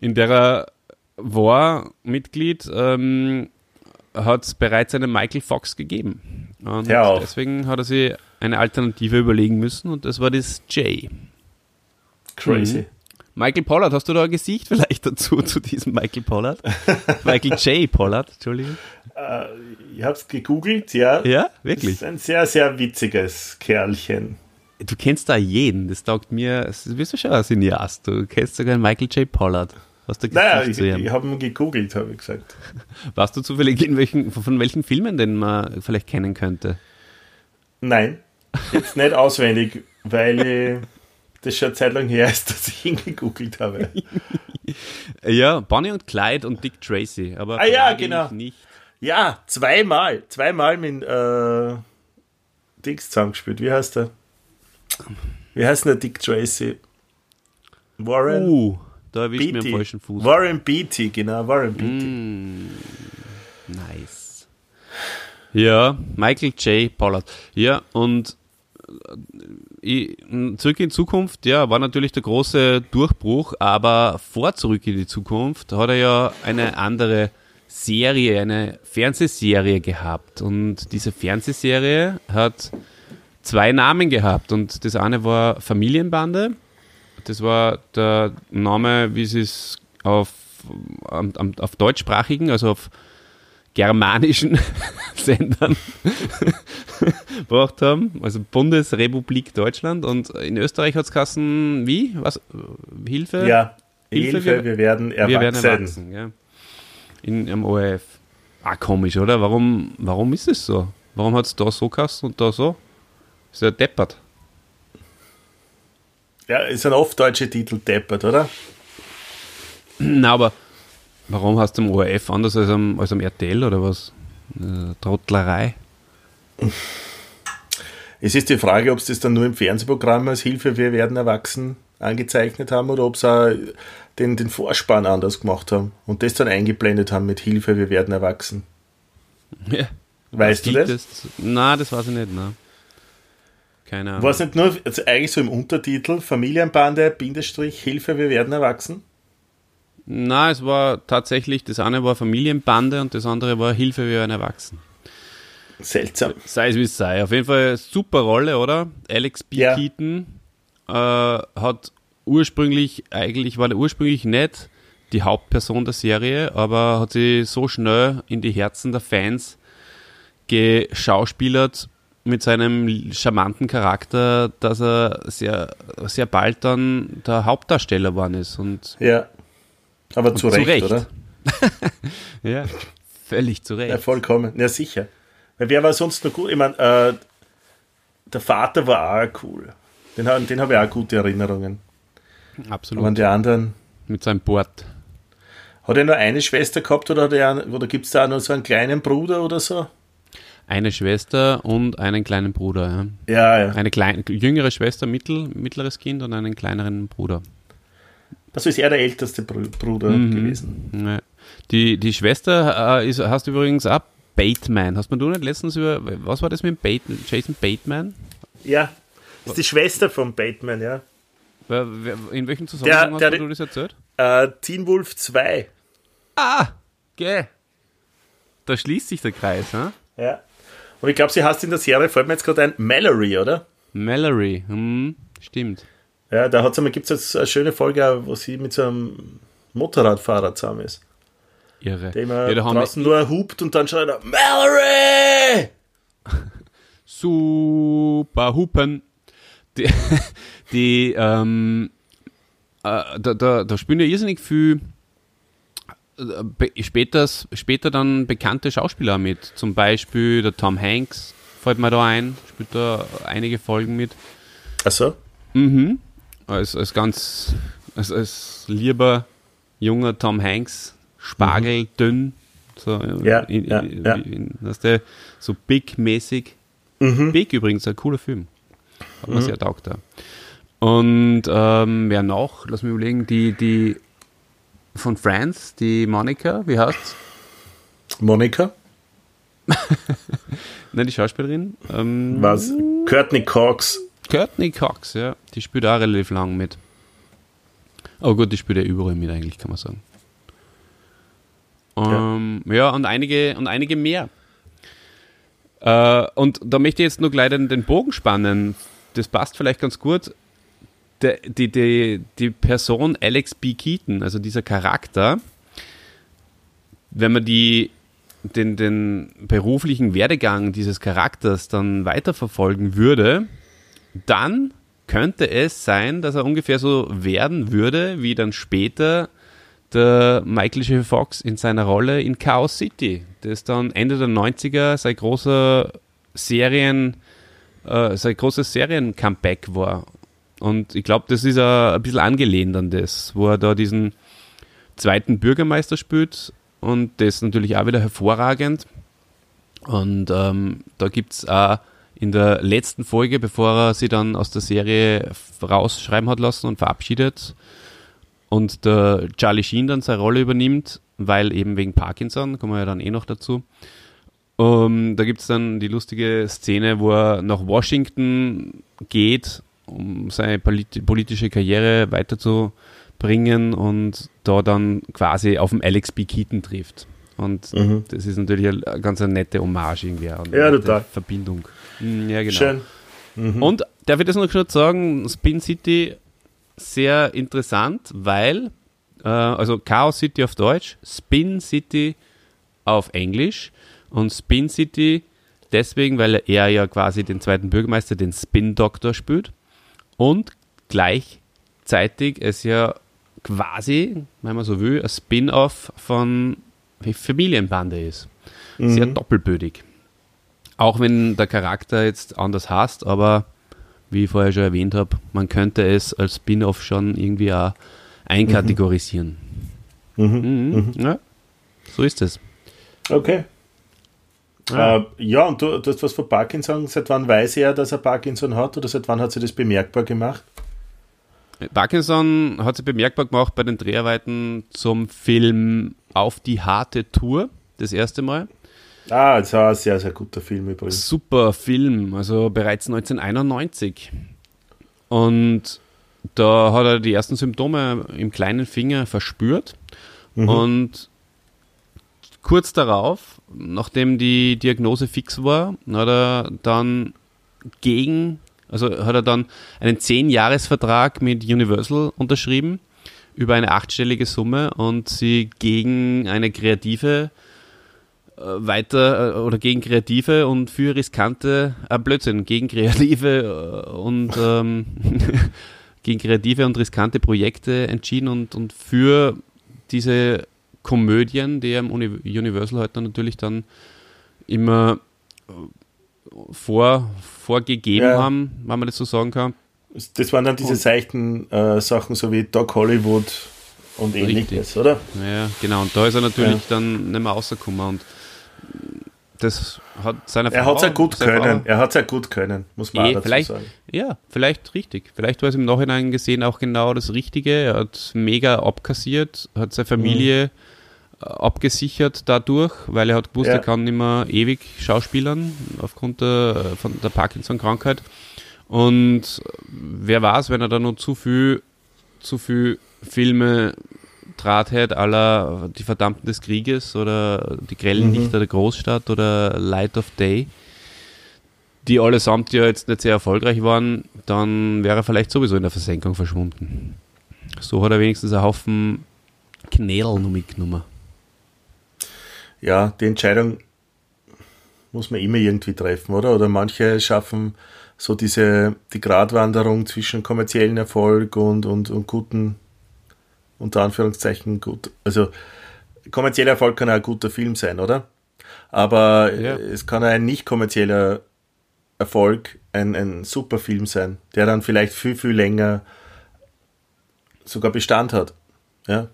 in der er war Mitglied, ähm, hat es bereits einen Michael Fox gegeben. Und ja, deswegen hat er sich eine Alternative überlegen müssen und das war das J. Crazy. Mhm. Michael Pollard, hast du da ein Gesicht vielleicht dazu, zu diesem Michael Pollard? Michael J. Pollard, Entschuldigung. Äh, ich habe es gegoogelt, ja. Ja, wirklich? Das ist ein sehr, sehr witziges Kerlchen. Du kennst da jeden, das taugt mir, das bist du schon ein Cineast, du kennst sogar Michael J. Pollard. Was du naja, ich, ich habe ihn gegoogelt, habe ich gesagt. Warst du zufällig in welchen, von welchen Filmen den man vielleicht kennen könnte? Nein, jetzt nicht auswendig, weil das schon eine Zeit lang her ist, dass ich ihn gegoogelt habe. ja, Bonnie und Clyde und Dick Tracy, aber ah, ja, genau. nicht. Ja, zweimal, zweimal mit äh, Dicks zusammengespielt. Wie heißt der? Wie heißt der Dick Tracy? Warren? Uh. Da erwischt mir am falschen Fuß. Warren Beatty, genau, Warren Beatty. Mm, nice. Ja, Michael J. Pollard. Ja, und äh, Zurück in Zukunft, ja, war natürlich der große Durchbruch, aber vor Zurück in die Zukunft hat er ja eine andere Serie, eine Fernsehserie gehabt. Und diese Fernsehserie hat zwei Namen gehabt. Und das eine war Familienbande das war der Name, wie sie es auf, auf deutschsprachigen, also auf germanischen Sendern gebracht haben, also Bundesrepublik Deutschland. Und in Österreich hat es Kassen wie? Was? Hilfe? Ja, Hilfe, Hilfe wir, wir, werden erwachsen. Wir werden erwachsen, ja. In, Im ORF. Ah, komisch, oder? Warum, warum ist es so? Warum hat es da so Kassen und da so? Ist ja deppert. Ja, ist ein oft deutsche Titel deppert, oder? Na, aber warum hast du am ORF anders als am, als am RTL oder was? Äh, Trottlerei. Es ist die Frage, ob sie das dann nur im Fernsehprogramm als Hilfe, wir werden erwachsen angezeichnet haben oder ob sie auch den, den Vorspann anders gemacht haben und das dann eingeblendet haben mit Hilfe, wir werden erwachsen. Ja. Weißt du das? das? Na, das weiß ich nicht, na. Keine Ahnung. War es nicht nur, also eigentlich so im Untertitel, Familienbande, Bindestrich, Hilfe, wir werden erwachsen? Na, es war tatsächlich, das eine war Familienbande und das andere war Hilfe, wir werden erwachsen. Seltsam. Sei es wie es sei. Auf jeden Fall super Rolle, oder? Alex B. Ja. Keaton äh, hat ursprünglich, eigentlich war der ursprünglich nicht die Hauptperson der Serie, aber hat sie so schnell in die Herzen der Fans geschauspielert mit seinem charmanten Charakter, dass er sehr, sehr bald dann der Hauptdarsteller geworden ist. Und ja, aber zu, Recht, zu Recht, oder? ja, völlig zu Recht. Ja, vollkommen, ja sicher. Weil wer war sonst noch gut? Ich meine, äh, der Vater war auch cool. Den, den habe ich auch gute Erinnerungen. Absolut. Aber an die anderen. Mit seinem Bord. Hat er nur eine Schwester gehabt oder, oder gibt es da noch so einen kleinen Bruder oder so? Eine Schwester und einen kleinen Bruder. Ja, ja. ja. Eine kleine, jüngere Schwester, mittel, mittleres Kind und einen kleineren Bruder. Also ist er der älteste Bruder mhm. gewesen. Ja. Die, die Schwester äh, ist, hast du übrigens auch Bateman. Hast man du nicht letztens über, was war das mit Bateman, Jason Bateman? Ja, das ist die Schwester von Bateman, ja. In welchem Zusammenhang der, der, hast du das erzählt? Äh, Teen Wolf 2. Ah, gell. Okay. Da schließt sich der Kreis, ne? Ja. Und ich glaube, sie heißt in der Serie, fällt mir jetzt gerade ein, Mallory, oder? Mallory, hm, stimmt. Ja, da gibt es jetzt eine schöne Folge, wo sie mit so einem Motorradfahrer zusammen ist. Irre. Der immer ja, draußen nur hupt und dann schreit er, Mallory! Super Hupen. Die, die ähm, äh, da, da, da spielen ja irrsinnig viel später, später dann bekannte Schauspieler mit. Zum Beispiel der Tom Hanks fällt mir da ein, spielt da einige Folgen mit. Achso? Mhm. Als, als ganz, als, als lieber junger Tom Hanks, spargeldünn, mhm. so, ja, in, ja, in, ja. In, hast du, so Big-mäßig. Mhm. Big übrigens, ein cooler Film. Hat man mhm. sehr taugt da. Und ähm, wer noch? Lass mich überlegen, die, die von Friends, die Monika, wie heißt's? Monika? Nein, die Schauspielerin. Ähm, Was? Courtney Cox. Courtney Cox, ja. Die spielt auch relativ lang mit. Oh gut, die spielt ja überall mit eigentlich, kann man sagen. Ähm, ja. ja. und einige und einige mehr. Äh, und da möchte ich jetzt nur gleich den, den Bogen spannen. Das passt vielleicht ganz gut der, die, die, die Person Alex B. Keaton, also dieser Charakter, wenn man die, den, den beruflichen Werdegang dieses Charakters dann weiterverfolgen würde, dann könnte es sein, dass er ungefähr so werden würde, wie dann später der Michael J. Fox in seiner Rolle in Chaos City, das dann Ende der 90er sein großer Serien, äh, sein großes Serien-Comeback war. Und ich glaube, das ist ein bisschen angelehnt an das, wo er da diesen zweiten Bürgermeister spielt und das natürlich auch wieder hervorragend. Und ähm, da gibt es auch in der letzten Folge, bevor er sie dann aus der Serie rausschreiben hat lassen und verabschiedet und der Charlie Sheen dann seine Rolle übernimmt, weil eben wegen Parkinson, kommen wir ja dann eh noch dazu. Um, da gibt es dann die lustige Szene, wo er nach Washington geht um seine politische Karriere weiterzubringen und da dann quasi auf den Alex B. Keaton trifft. Und mhm. das ist natürlich eine ganz eine nette Hommage irgendwie. Eine ja, total. Verbindung. Hm, ja, genau. Schön. Mhm. Und darf ich das noch kurz sagen? Spin City sehr interessant, weil, äh, also Chaos City auf Deutsch, Spin City auf Englisch und Spin City deswegen, weil er ja quasi den zweiten Bürgermeister, den Spin Doctor spielt und gleichzeitig es ja quasi, wenn man so will, ein Spin-off von Familienbande ist. Mhm. Sehr doppelbödig. Auch wenn der Charakter jetzt anders heißt, aber wie ich vorher schon erwähnt habe, man könnte es als Spin-off schon irgendwie auch einkategorisieren. Mhm. Mhm. mhm. Ja, so ist es. Okay. Ja, äh, ja und du, du hast was von Parkinson. Seit wann weiß er, dass er Parkinson hat oder seit wann hat sie das bemerkbar gemacht? Parkinson hat sich bemerkbar gemacht bei den Dreharbeiten zum Film Auf die harte Tour, das erste Mal. Ah, das war ein sehr, sehr guter Film übrigens. Super Film, also bereits 1991. Und da hat er die ersten Symptome im kleinen Finger verspürt. Mhm. Und kurz darauf, nachdem die Diagnose fix war, hat er dann gegen, also hat er dann einen 10-Jahres-Vertrag mit Universal unterschrieben über eine achtstellige Summe und sie gegen eine kreative äh, weiter äh, oder gegen kreative und für riskante äh, Blödsinn, gegen kreative äh, und ähm, gegen kreative und riskante Projekte entschieden und, und für diese Komödien, die am Universal heute natürlich dann immer äh, vor, vorgegeben ja. haben, wenn man das so sagen kann. Das waren dann diese seichten äh, Sachen, so wie Doc Hollywood und ähnliches, oder? Ja, genau. Und da ist er natürlich ja. dann nicht mehr rausgekommen. Und das hat seine Er hat es ja gut können. Frau, er hat es ja gut können, muss man eh, dazu vielleicht, sagen. Ja, vielleicht richtig. Vielleicht war es im Nachhinein gesehen auch genau das Richtige. Er hat mega abkassiert, hat seine Familie mhm. Abgesichert dadurch, weil er hat gewusst, ja. er kann nicht mehr ewig schauspielern aufgrund der, von der Parkinson-Krankheit. Und wer weiß, wenn er da noch zu viel, zu viel Filme Drahtheit aller Die Verdammten des Krieges oder Die grellen mhm. Lichter der Großstadt oder Light of Day, die allesamt ja jetzt nicht sehr erfolgreich waren, dann wäre er vielleicht sowieso in der Versenkung verschwunden. So hat er wenigstens einen Haufen Knädel mitgenommen. Ja, die Entscheidung muss man immer irgendwie treffen, oder? Oder manche schaffen so diese, die Gratwanderung zwischen kommerziellen Erfolg und, und, und guten unter Anführungszeichen gut. Also kommerzieller Erfolg kann auch ein guter Film sein, oder? Aber ja. es kann ein nicht kommerzieller Erfolg ein, ein super Film sein, der dann vielleicht viel, viel länger sogar Bestand hat. Ja?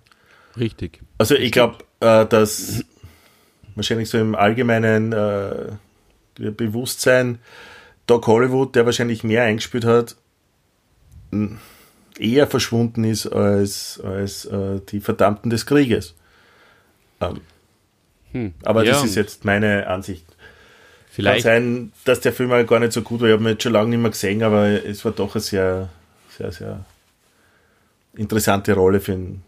Richtig. Also ich glaube, äh, dass wahrscheinlich so im allgemeinen äh, Bewusstsein Doc Hollywood, der wahrscheinlich mehr eingespielt hat, eher verschwunden ist als, als äh, die Verdammten des Krieges. Ähm, hm. Aber ja, das ist jetzt meine Ansicht. Vielleicht. Kann sein, dass der Film gar nicht so gut war. Ich habe ihn jetzt schon lange nicht mehr gesehen, aber es war doch eine sehr, sehr, sehr interessante Rolle für einen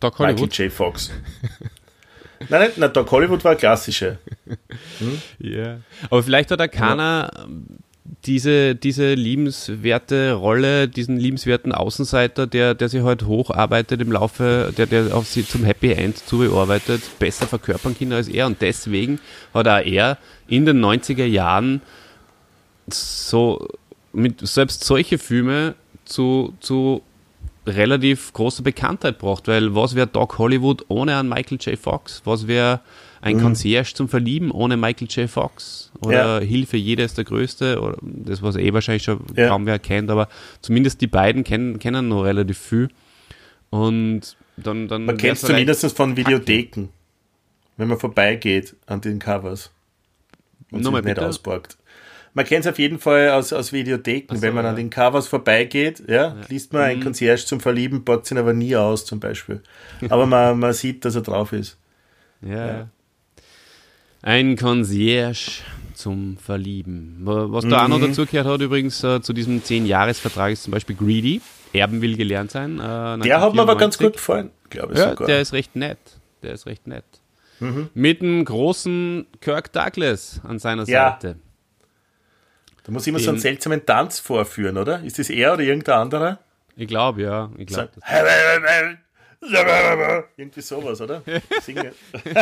Doc Michael J. Fox. nein, nein, Doc Hollywood war klassische. Hm? Ja. Aber vielleicht hat keiner ja diese, diese liebenswerte Rolle, diesen liebenswerten Außenseiter, der, der sich halt hocharbeitet im Laufe, der, der auf sie zum Happy End zubearbeitet, besser verkörpern kann als er. Und deswegen hat auch er in den 90er Jahren so mit selbst solche Filme zu, zu relativ großer Bekanntheit braucht, weil was wäre Doc Hollywood ohne einen Michael J. Fox? Was wäre ein mhm. Concierge zum Verlieben ohne Michael J. Fox? Oder ja. Hilfe, jeder ist der Größte? Oder das, was eh wahrscheinlich schon ja. kaum wer kennt, aber zumindest die beiden kennen, kennen noch relativ viel. Und dann, dann man kennt es zumindest von Videotheken, wenn man vorbeigeht an den Covers und sich nicht ausborgt. Man kennt es auf jeden Fall aus, aus Videotheken. So, wenn man ja. an den Covers vorbeigeht, ja, ja. liest man mhm. ein Concierge zum Verlieben, borgt ihn aber nie aus, zum Beispiel. Aber man, man sieht, dass er drauf ist. Ja. ja. Ein Concierge zum Verlieben. Was da mhm. auch noch dazu gehört hat, übrigens äh, zu diesem 10-Jahres-Vertrag ist zum Beispiel Greedy. Erben will gelernt sein. Äh, der hat mir aber ganz gut gefallen, glaube ich. Ja, sogar. der ist recht nett. Der ist recht nett. Mhm. Mit einem großen Kirk Douglas an seiner ja. Seite. Da muss Den, so einen seltsamen Tanz vorführen, oder? Ist das er oder irgendein anderer? Ich glaube, ja. Ich glaub, so, irgendwie sowas, oder? Singen.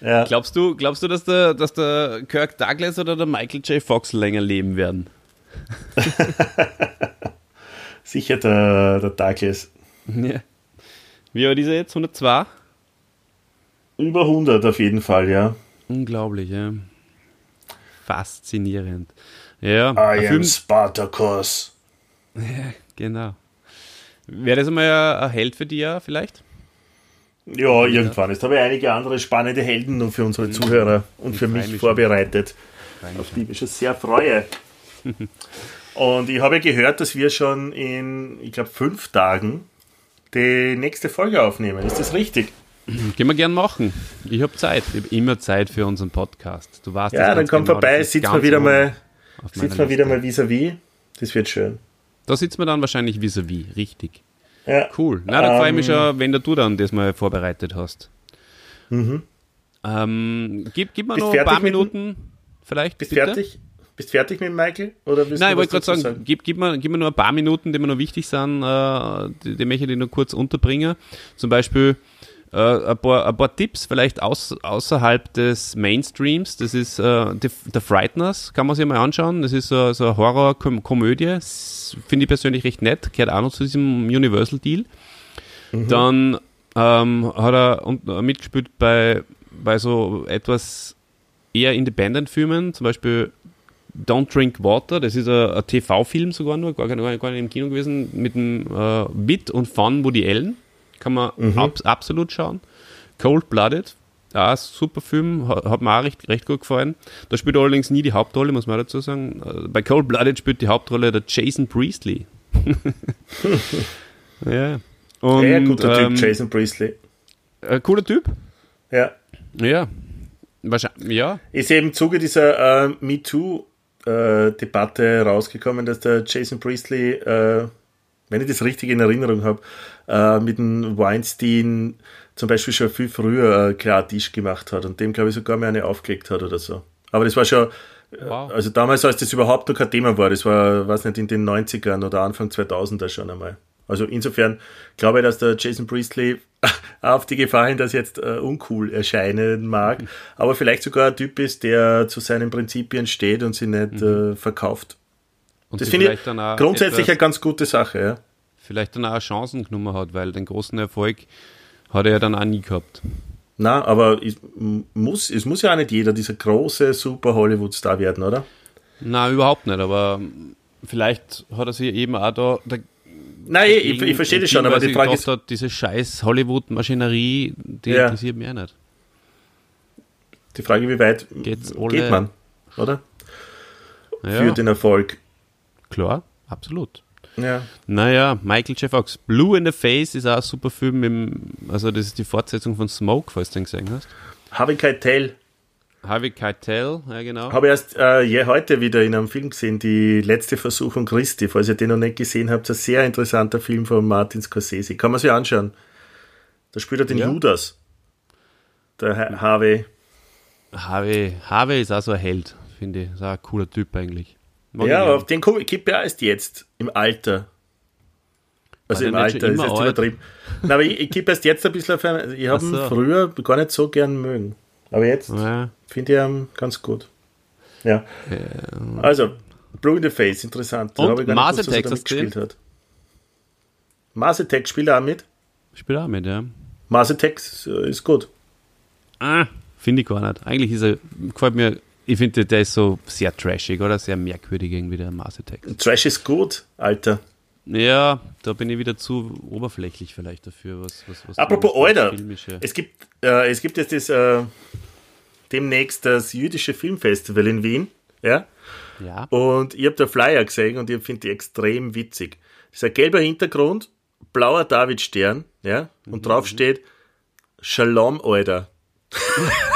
ja. Glaubst du, glaubst du dass, der, dass der Kirk Douglas oder der Michael J. Fox länger leben werden? Sicher der, der Douglas. Ja. Wie war dieser jetzt? 102? Über 100 auf jeden Fall, ja. Unglaublich, ja faszinierend. Ja, I am Spartacus. Ja, genau. Wäre das einmal ein Held für dich vielleicht? Ja, irgendwann. Jetzt habe ich einige andere spannende Helden noch für unsere Zuhörer und für mich vorbereitet, auf die ich mich schon sehr freue. und ich habe gehört, dass wir schon in, ich glaube, fünf Tagen die nächste Folge aufnehmen. Ist das richtig? Können wir gern machen. Ich habe Zeit. Ich habe immer Zeit für unseren Podcast. Du warst Ja, dann komm genau, vorbei, sitzen wir wieder mal, sitzen wir wieder mal vis-à-vis. -vis. Das wird schön. Da sitzen wir dann wahrscheinlich vis-à-vis, -vis. richtig. Ja. Cool. Na, dann ähm, freue ich mich ähm, schon, wenn du dann das mal vorbereitet hast. Mhm. Ähm, gib, gib mir noch ein paar Minuten, vielleicht. Bist bitte? fertig? Bist fertig mit Michael? Oder Nein, ich wollte gerade sagen, sagen, Gib, gib, mir, gib mir nur ein paar Minuten, die mir noch wichtig sind, äh, die, die möchte ich nur kurz unterbringen. Zum Beispiel äh, ein, paar, ein paar Tipps vielleicht aus, außerhalb des Mainstreams. Das ist äh, The, The Frighteners, kann man sich mal anschauen. Das ist so, so eine Horror-Komödie. Finde ich persönlich recht nett. Gehört auch noch zu diesem Universal-Deal. Mhm. Dann ähm, hat er mitgespielt bei, bei so etwas eher Independent-Filmen, zum Beispiel Don't Drink Water, das ist ein, ein TV-Film sogar nur, gar, gar, gar nicht im Kino gewesen, mit dem äh, Wit und Fun Woody Allen. Kann man mhm. ab, absolut schauen. Cold Blooded, ja, super Film, hat, mir auch recht, recht gut gefallen. Da spielt er allerdings nie die Hauptrolle, muss man dazu sagen. Äh, bei Cold Blooded spielt die Hauptrolle der Jason Priestley. ja. Und, ja, guter ähm, Typ, Jason Priestley. Äh, cooler Typ? Ja. Ja. Wahrscheinlich, ja. Ist eben im Zuge dieser äh, MeToo-Debatte äh, rausgekommen, dass der Jason Priestley, äh, wenn ich das richtig in Erinnerung habe, äh, mit dem Weinstein zum Beispiel schon viel früher äh, klar Tisch gemacht hat und dem, glaube ich, sogar mal eine aufgelegt hat oder so. Aber das war schon, äh, wow. also damals, als das überhaupt noch kein Thema war, das war, weiß nicht, in den 90ern oder Anfang 2000er schon einmal. Also insofern glaube ich, dass der Jason Priestley auf die Gefahr hin, dass jetzt äh, uncool erscheinen mag, mhm. aber vielleicht sogar ein Typ ist, der zu seinen Prinzipien steht und sie nicht mhm. äh, verkauft. Und das finde ich grundsätzlich eine ganz gute Sache. Ja vielleicht dann auch Chancen genommen hat, weil den großen Erfolg hat er ja dann auch nie gehabt. Na, aber es muss, es muss ja auch nicht jeder dieser große, super Hollywood-Star werden, oder? Na, überhaupt nicht, aber vielleicht hat er sich eben auch da. da Nein, ich, ich, verstehe das schon, aber die Frage ist. Hat, diese scheiß Hollywood-Maschinerie, die ja. interessiert mich auch nicht. Die Frage, wie weit Geht's geht man, oder? Ja. Für den Erfolg. Klar, absolut. Ja. Naja, Michael J. Fox. Blue in the Face ist auch ein super Film. Im, also, das ist die Fortsetzung von Smoke, falls du den gesehen hast. Harvey Keitel. Harvey Keitel, ja, genau. Habe erst äh, je heute wieder in einem Film gesehen, die letzte Versuchung Christi. Falls ihr den noch nicht gesehen habt, ein sehr interessanter Film von Martin Scorsese. Kann man sich anschauen. Da spielt er den ja. Judas. Der Harvey. Harvey. Harvey ist auch so ein Held, finde ich. Ist auch ein cooler Typ eigentlich. Mag ja, aber auf den ich erst jetzt, im Alter. Also im Alter, ist jetzt übertrieben. Nein, aber ich, ich kippe erst jetzt ein bisschen auf einen, Ich habe so. ihn früher gar nicht so gern mögen. Aber jetzt ja. finde ich ihn ganz gut. Ja. ja. Also, Blue in the Face, interessant. Und da Mars Attack gespielt hat. Mars Attack spielt er auch mit? Spielt auch mit, ja. Mars Attack ist gut. Ah, finde ich gar nicht. Eigentlich ist er, gefällt mir ich finde, der ist so sehr trashig oder sehr merkwürdig irgendwie, der Mars Attack. Trash ist gut, Alter. Ja, da bin ich wieder zu oberflächlich vielleicht dafür. Was, was, was Apropos Alter, es gibt, äh, es gibt jetzt das, äh, demnächst das jüdische Filmfestival in Wien. Ja. ja. Und ich habe da Flyer gesehen und ich finde die extrem witzig. Das ist ein gelber Hintergrund, blauer Davidstern, ja, und mhm. drauf steht Shalom, Alter.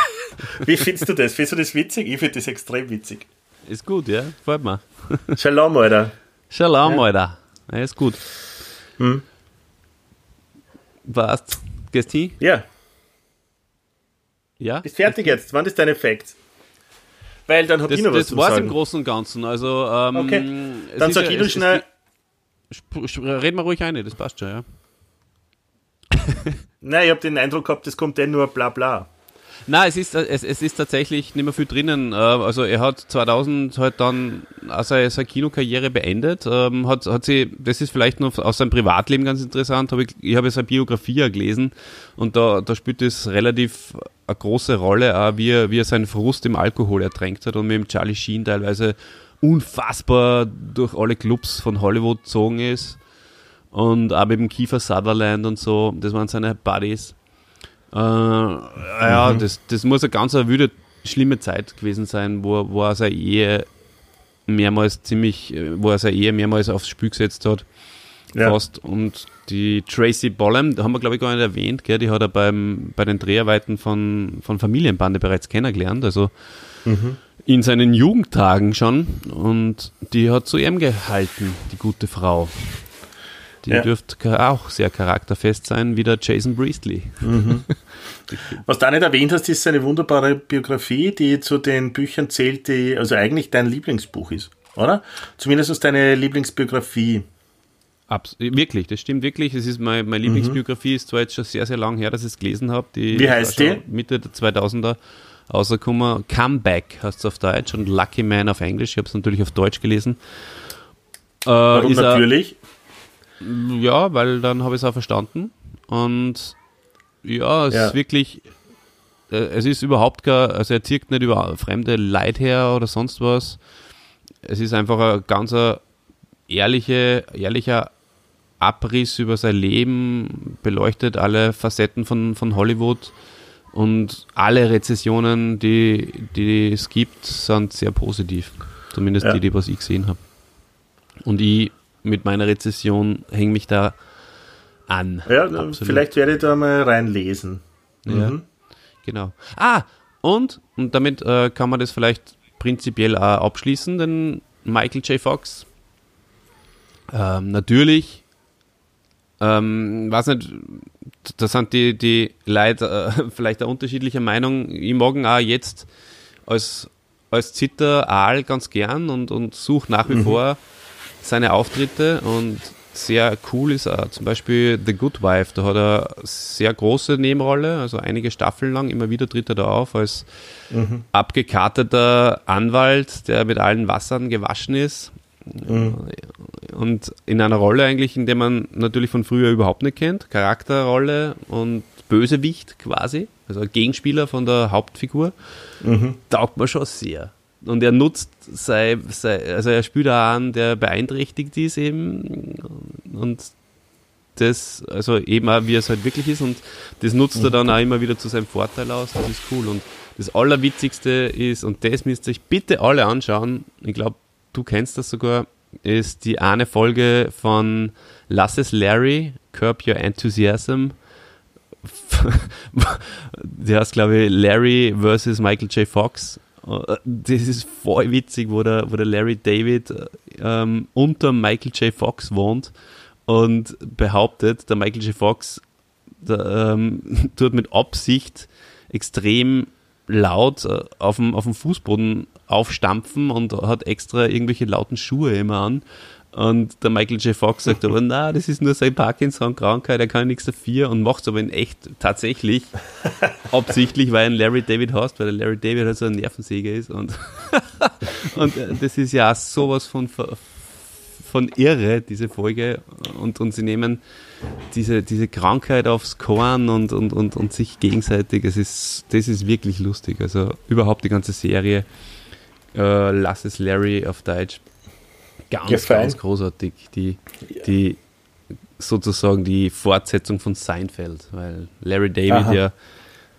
Wie findest du das? Findest du das witzig? Ich finde das extrem witzig. Ist gut, ja? Freut mir. Shalom, Alter. Shalom, ja. Alter. Ja, ist gut. Hm. Passt. Gehst hin? Ja. Ja? Bist fertig jetzt? Wann ist dein Effekt? Weil dann hab das, ich noch was Das zu sagen. im Großen und Ganzen. Also, ähm, okay. Dann sag ich nur schnell. Reden wir ruhig ein, das passt schon, ja. Nein, ich habe den Eindruck gehabt, das kommt dann nur bla bla. Nein, es ist, es, es ist tatsächlich nicht mehr viel drinnen. Äh, also er hat 2000 halt dann seine, seine Kinokarriere beendet. Ähm, hat, hat sie, das ist vielleicht noch aus seinem Privatleben ganz interessant. Hab ich, ich habe seine Biografie gelesen und da, da spielt es relativ eine große Rolle, auch wie, er, wie er seinen Frust im Alkohol ertränkt hat und mit dem Charlie Sheen teilweise unfassbar durch alle Clubs von Hollywood gezogen ist. Und auch mit dem Kiefer Sutherland und so, das waren seine Buddies. Äh, ja, mhm. das, das muss eine ganz eine schlimme Zeit gewesen sein, wo, wo er seine Ehe mehrmals ziemlich, wo er seine Ehe mehrmals aufs Spiel gesetzt hat. Ja. Fast. Und die Tracy Bollem, da haben wir glaube ich gar nicht erwähnt, gell, die hat er beim, bei den Dreharbeiten von, von Familienbande bereits kennengelernt. Also mhm. in seinen Jugendtagen schon. Und die hat zu ihm gehalten, die gute Frau. Die ja. dürfte auch sehr charakterfest sein, wie der Jason Priestley. Mhm. Was du auch nicht erwähnt hast, ist seine wunderbare Biografie, die zu den Büchern zählt, die also eigentlich dein Lieblingsbuch ist, oder? Zumindest deine Lieblingsbiografie. Abs wirklich, das stimmt wirklich. Es ist meine, meine Lieblingsbiografie, ist zwar jetzt schon sehr, sehr lang her, dass ich es gelesen habe. Wie heißt die? Mitte der 2000er rausgekommen. Comeback heißt es auf Deutsch und Lucky Man auf Englisch. Ich habe es natürlich auf Deutsch gelesen. Äh, Warum natürlich? Ja, weil dann habe ich es auch verstanden. Und ja, es ja. ist wirklich, äh, es ist überhaupt gar, also er zirkt nicht über fremde Leid her oder sonst was. Es ist einfach ein ganz ehrliche, ehrlicher Abriss über sein Leben, beleuchtet alle Facetten von, von Hollywood und alle Rezessionen, die, die es gibt, sind sehr positiv. Zumindest ja. die, die was ich gesehen habe. Und ich mit meiner Rezession hänge mich da an. Ja, Absolut. vielleicht werde ich da mal reinlesen. Ja, mhm. genau. Ah, und, und damit äh, kann man das vielleicht prinzipiell auch abschließen, denn Michael J. Fox, ähm, natürlich, ähm, weiß nicht, da sind die, die Leute äh, vielleicht eine unterschiedliche Meinung. Ich mag ihn auch jetzt als, als Zitter-Aal ganz gern und, und suche nach wie mhm. vor seine Auftritte und sehr cool ist er. Zum Beispiel The Good Wife, da hat er sehr große Nebenrolle, also einige Staffeln lang, immer wieder tritt er da auf als mhm. abgekarteter Anwalt, der mit allen Wassern gewaschen ist. Mhm. Und in einer Rolle eigentlich, in der man natürlich von früher überhaupt nicht kennt, Charakterrolle und Bösewicht quasi, also Gegenspieler von der Hauptfigur, mhm. taugt man schon sehr und er nutzt sei, sei, also er spielt auch an, der beeinträchtigt ist eben. Und das, also eben auch, wie es halt wirklich ist. Und das nutzt er dann auch immer wieder zu seinem Vorteil aus, das ist cool. Und das Allerwitzigste ist, und das müsst ihr euch bitte alle anschauen, ich glaube, du kennst das sogar, ist die eine Folge von Lass es Larry, Curb Your Enthusiasm, der heißt, glaube ich, Larry versus Michael J. Fox das ist voll witzig, wo der, wo der Larry David ähm, unter Michael J. Fox wohnt und behauptet, der Michael J. Fox der, ähm, tut mit Absicht extrem laut äh, auf, dem, auf dem Fußboden aufstampfen und hat extra irgendwelche lauten Schuhe immer an. Und der Michael J. Fox sagt aber, na, das ist nur seine Parkinson-Krankheit, er kann nichts dafür und macht es aber in echt tatsächlich absichtlich, weil er einen Larry David hast, weil der Larry David halt so ein Nervensäger ist und, und äh, das ist ja sowas von, von irre, diese Folge und, und sie nehmen diese, diese Krankheit aufs Korn und, und, und, und sich gegenseitig, es ist, das ist wirklich lustig, also überhaupt die ganze Serie, äh, Lass es Larry auf Deutsch, ganz, Gefallen. ganz großartig. Die, die sozusagen die Fortsetzung von Seinfeld, weil Larry David Aha. ja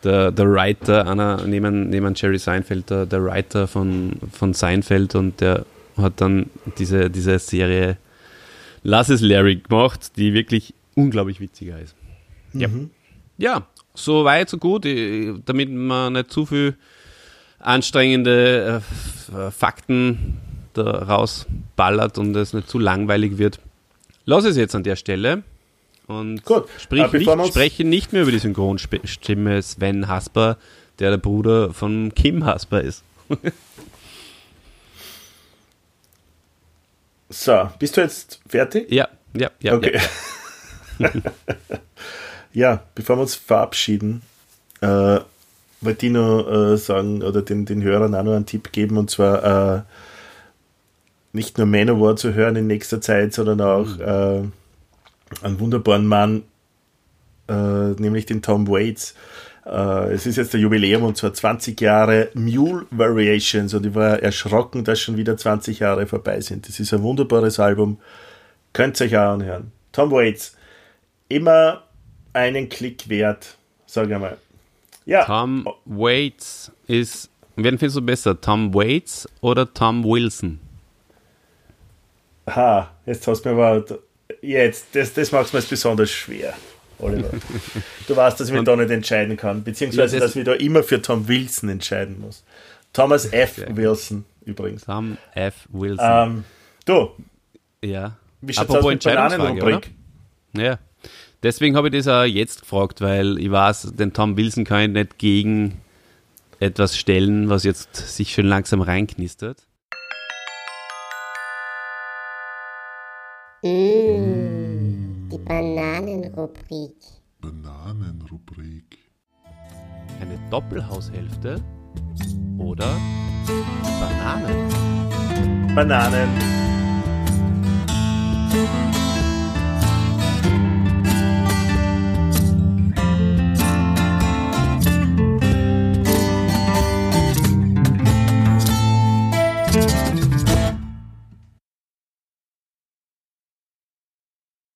der, der Writer, einer, neben, neben Jerry Seinfeld, der, der Writer von, von Seinfeld und der hat dann diese, diese Serie Lass es Larry gemacht, die wirklich unglaublich witziger ist. Mhm. Ja. ja, so weit, so gut, damit man nicht zu viel anstrengende äh, Fakten da rausballert und es nicht zu langweilig wird. Lass es jetzt an der Stelle und Gut. Sprich äh, nicht, spreche nicht mehr über die Synchronstimme Sven Hasper, der der Bruder von Kim Hasper ist. so, bist du jetzt fertig? Ja, ja, ja. Okay. Ja, ja bevor wir uns verabschieden, äh, wollte ich noch äh, sagen oder den, den Hörern auch noch einen Tipp geben und zwar äh, nicht nur Manowar zu hören in nächster Zeit, sondern auch mhm. äh, einen wunderbaren Mann, äh, nämlich den Tom Waits. Äh, es ist jetzt der Jubiläum und zwar 20 Jahre Mule Variations und ich war erschrocken, dass schon wieder 20 Jahre vorbei sind. Das ist ein wunderbares Album. Könnt ihr euch auch anhören. Tom Waits, immer einen Klick wert, sage ich mal. Ja. Tom Waits ist, wen findest du besser, Tom Waits oder Tom Wilson? Ha, jetzt hast du mir aber, jetzt, das, das macht es mir besonders schwer. Oliver. Du weißt, dass ich mich da nicht entscheiden kann, beziehungsweise ja, das dass ich da immer für Tom Wilson entscheiden muss. Thomas F. Wilson übrigens. Tom F. Wilson. Ähm, du. Ja. Wie schaut es aus mit Bananenrubrik? Ja. Deswegen habe ich das auch jetzt gefragt, weil ich weiß, den Tom Wilson kann ich nicht gegen etwas stellen, was jetzt sich schon langsam reinknistert. Mmh, die Bananenrubrik. Bananenrubrik. Eine Doppelhaushälfte oder Bananen? Bananen.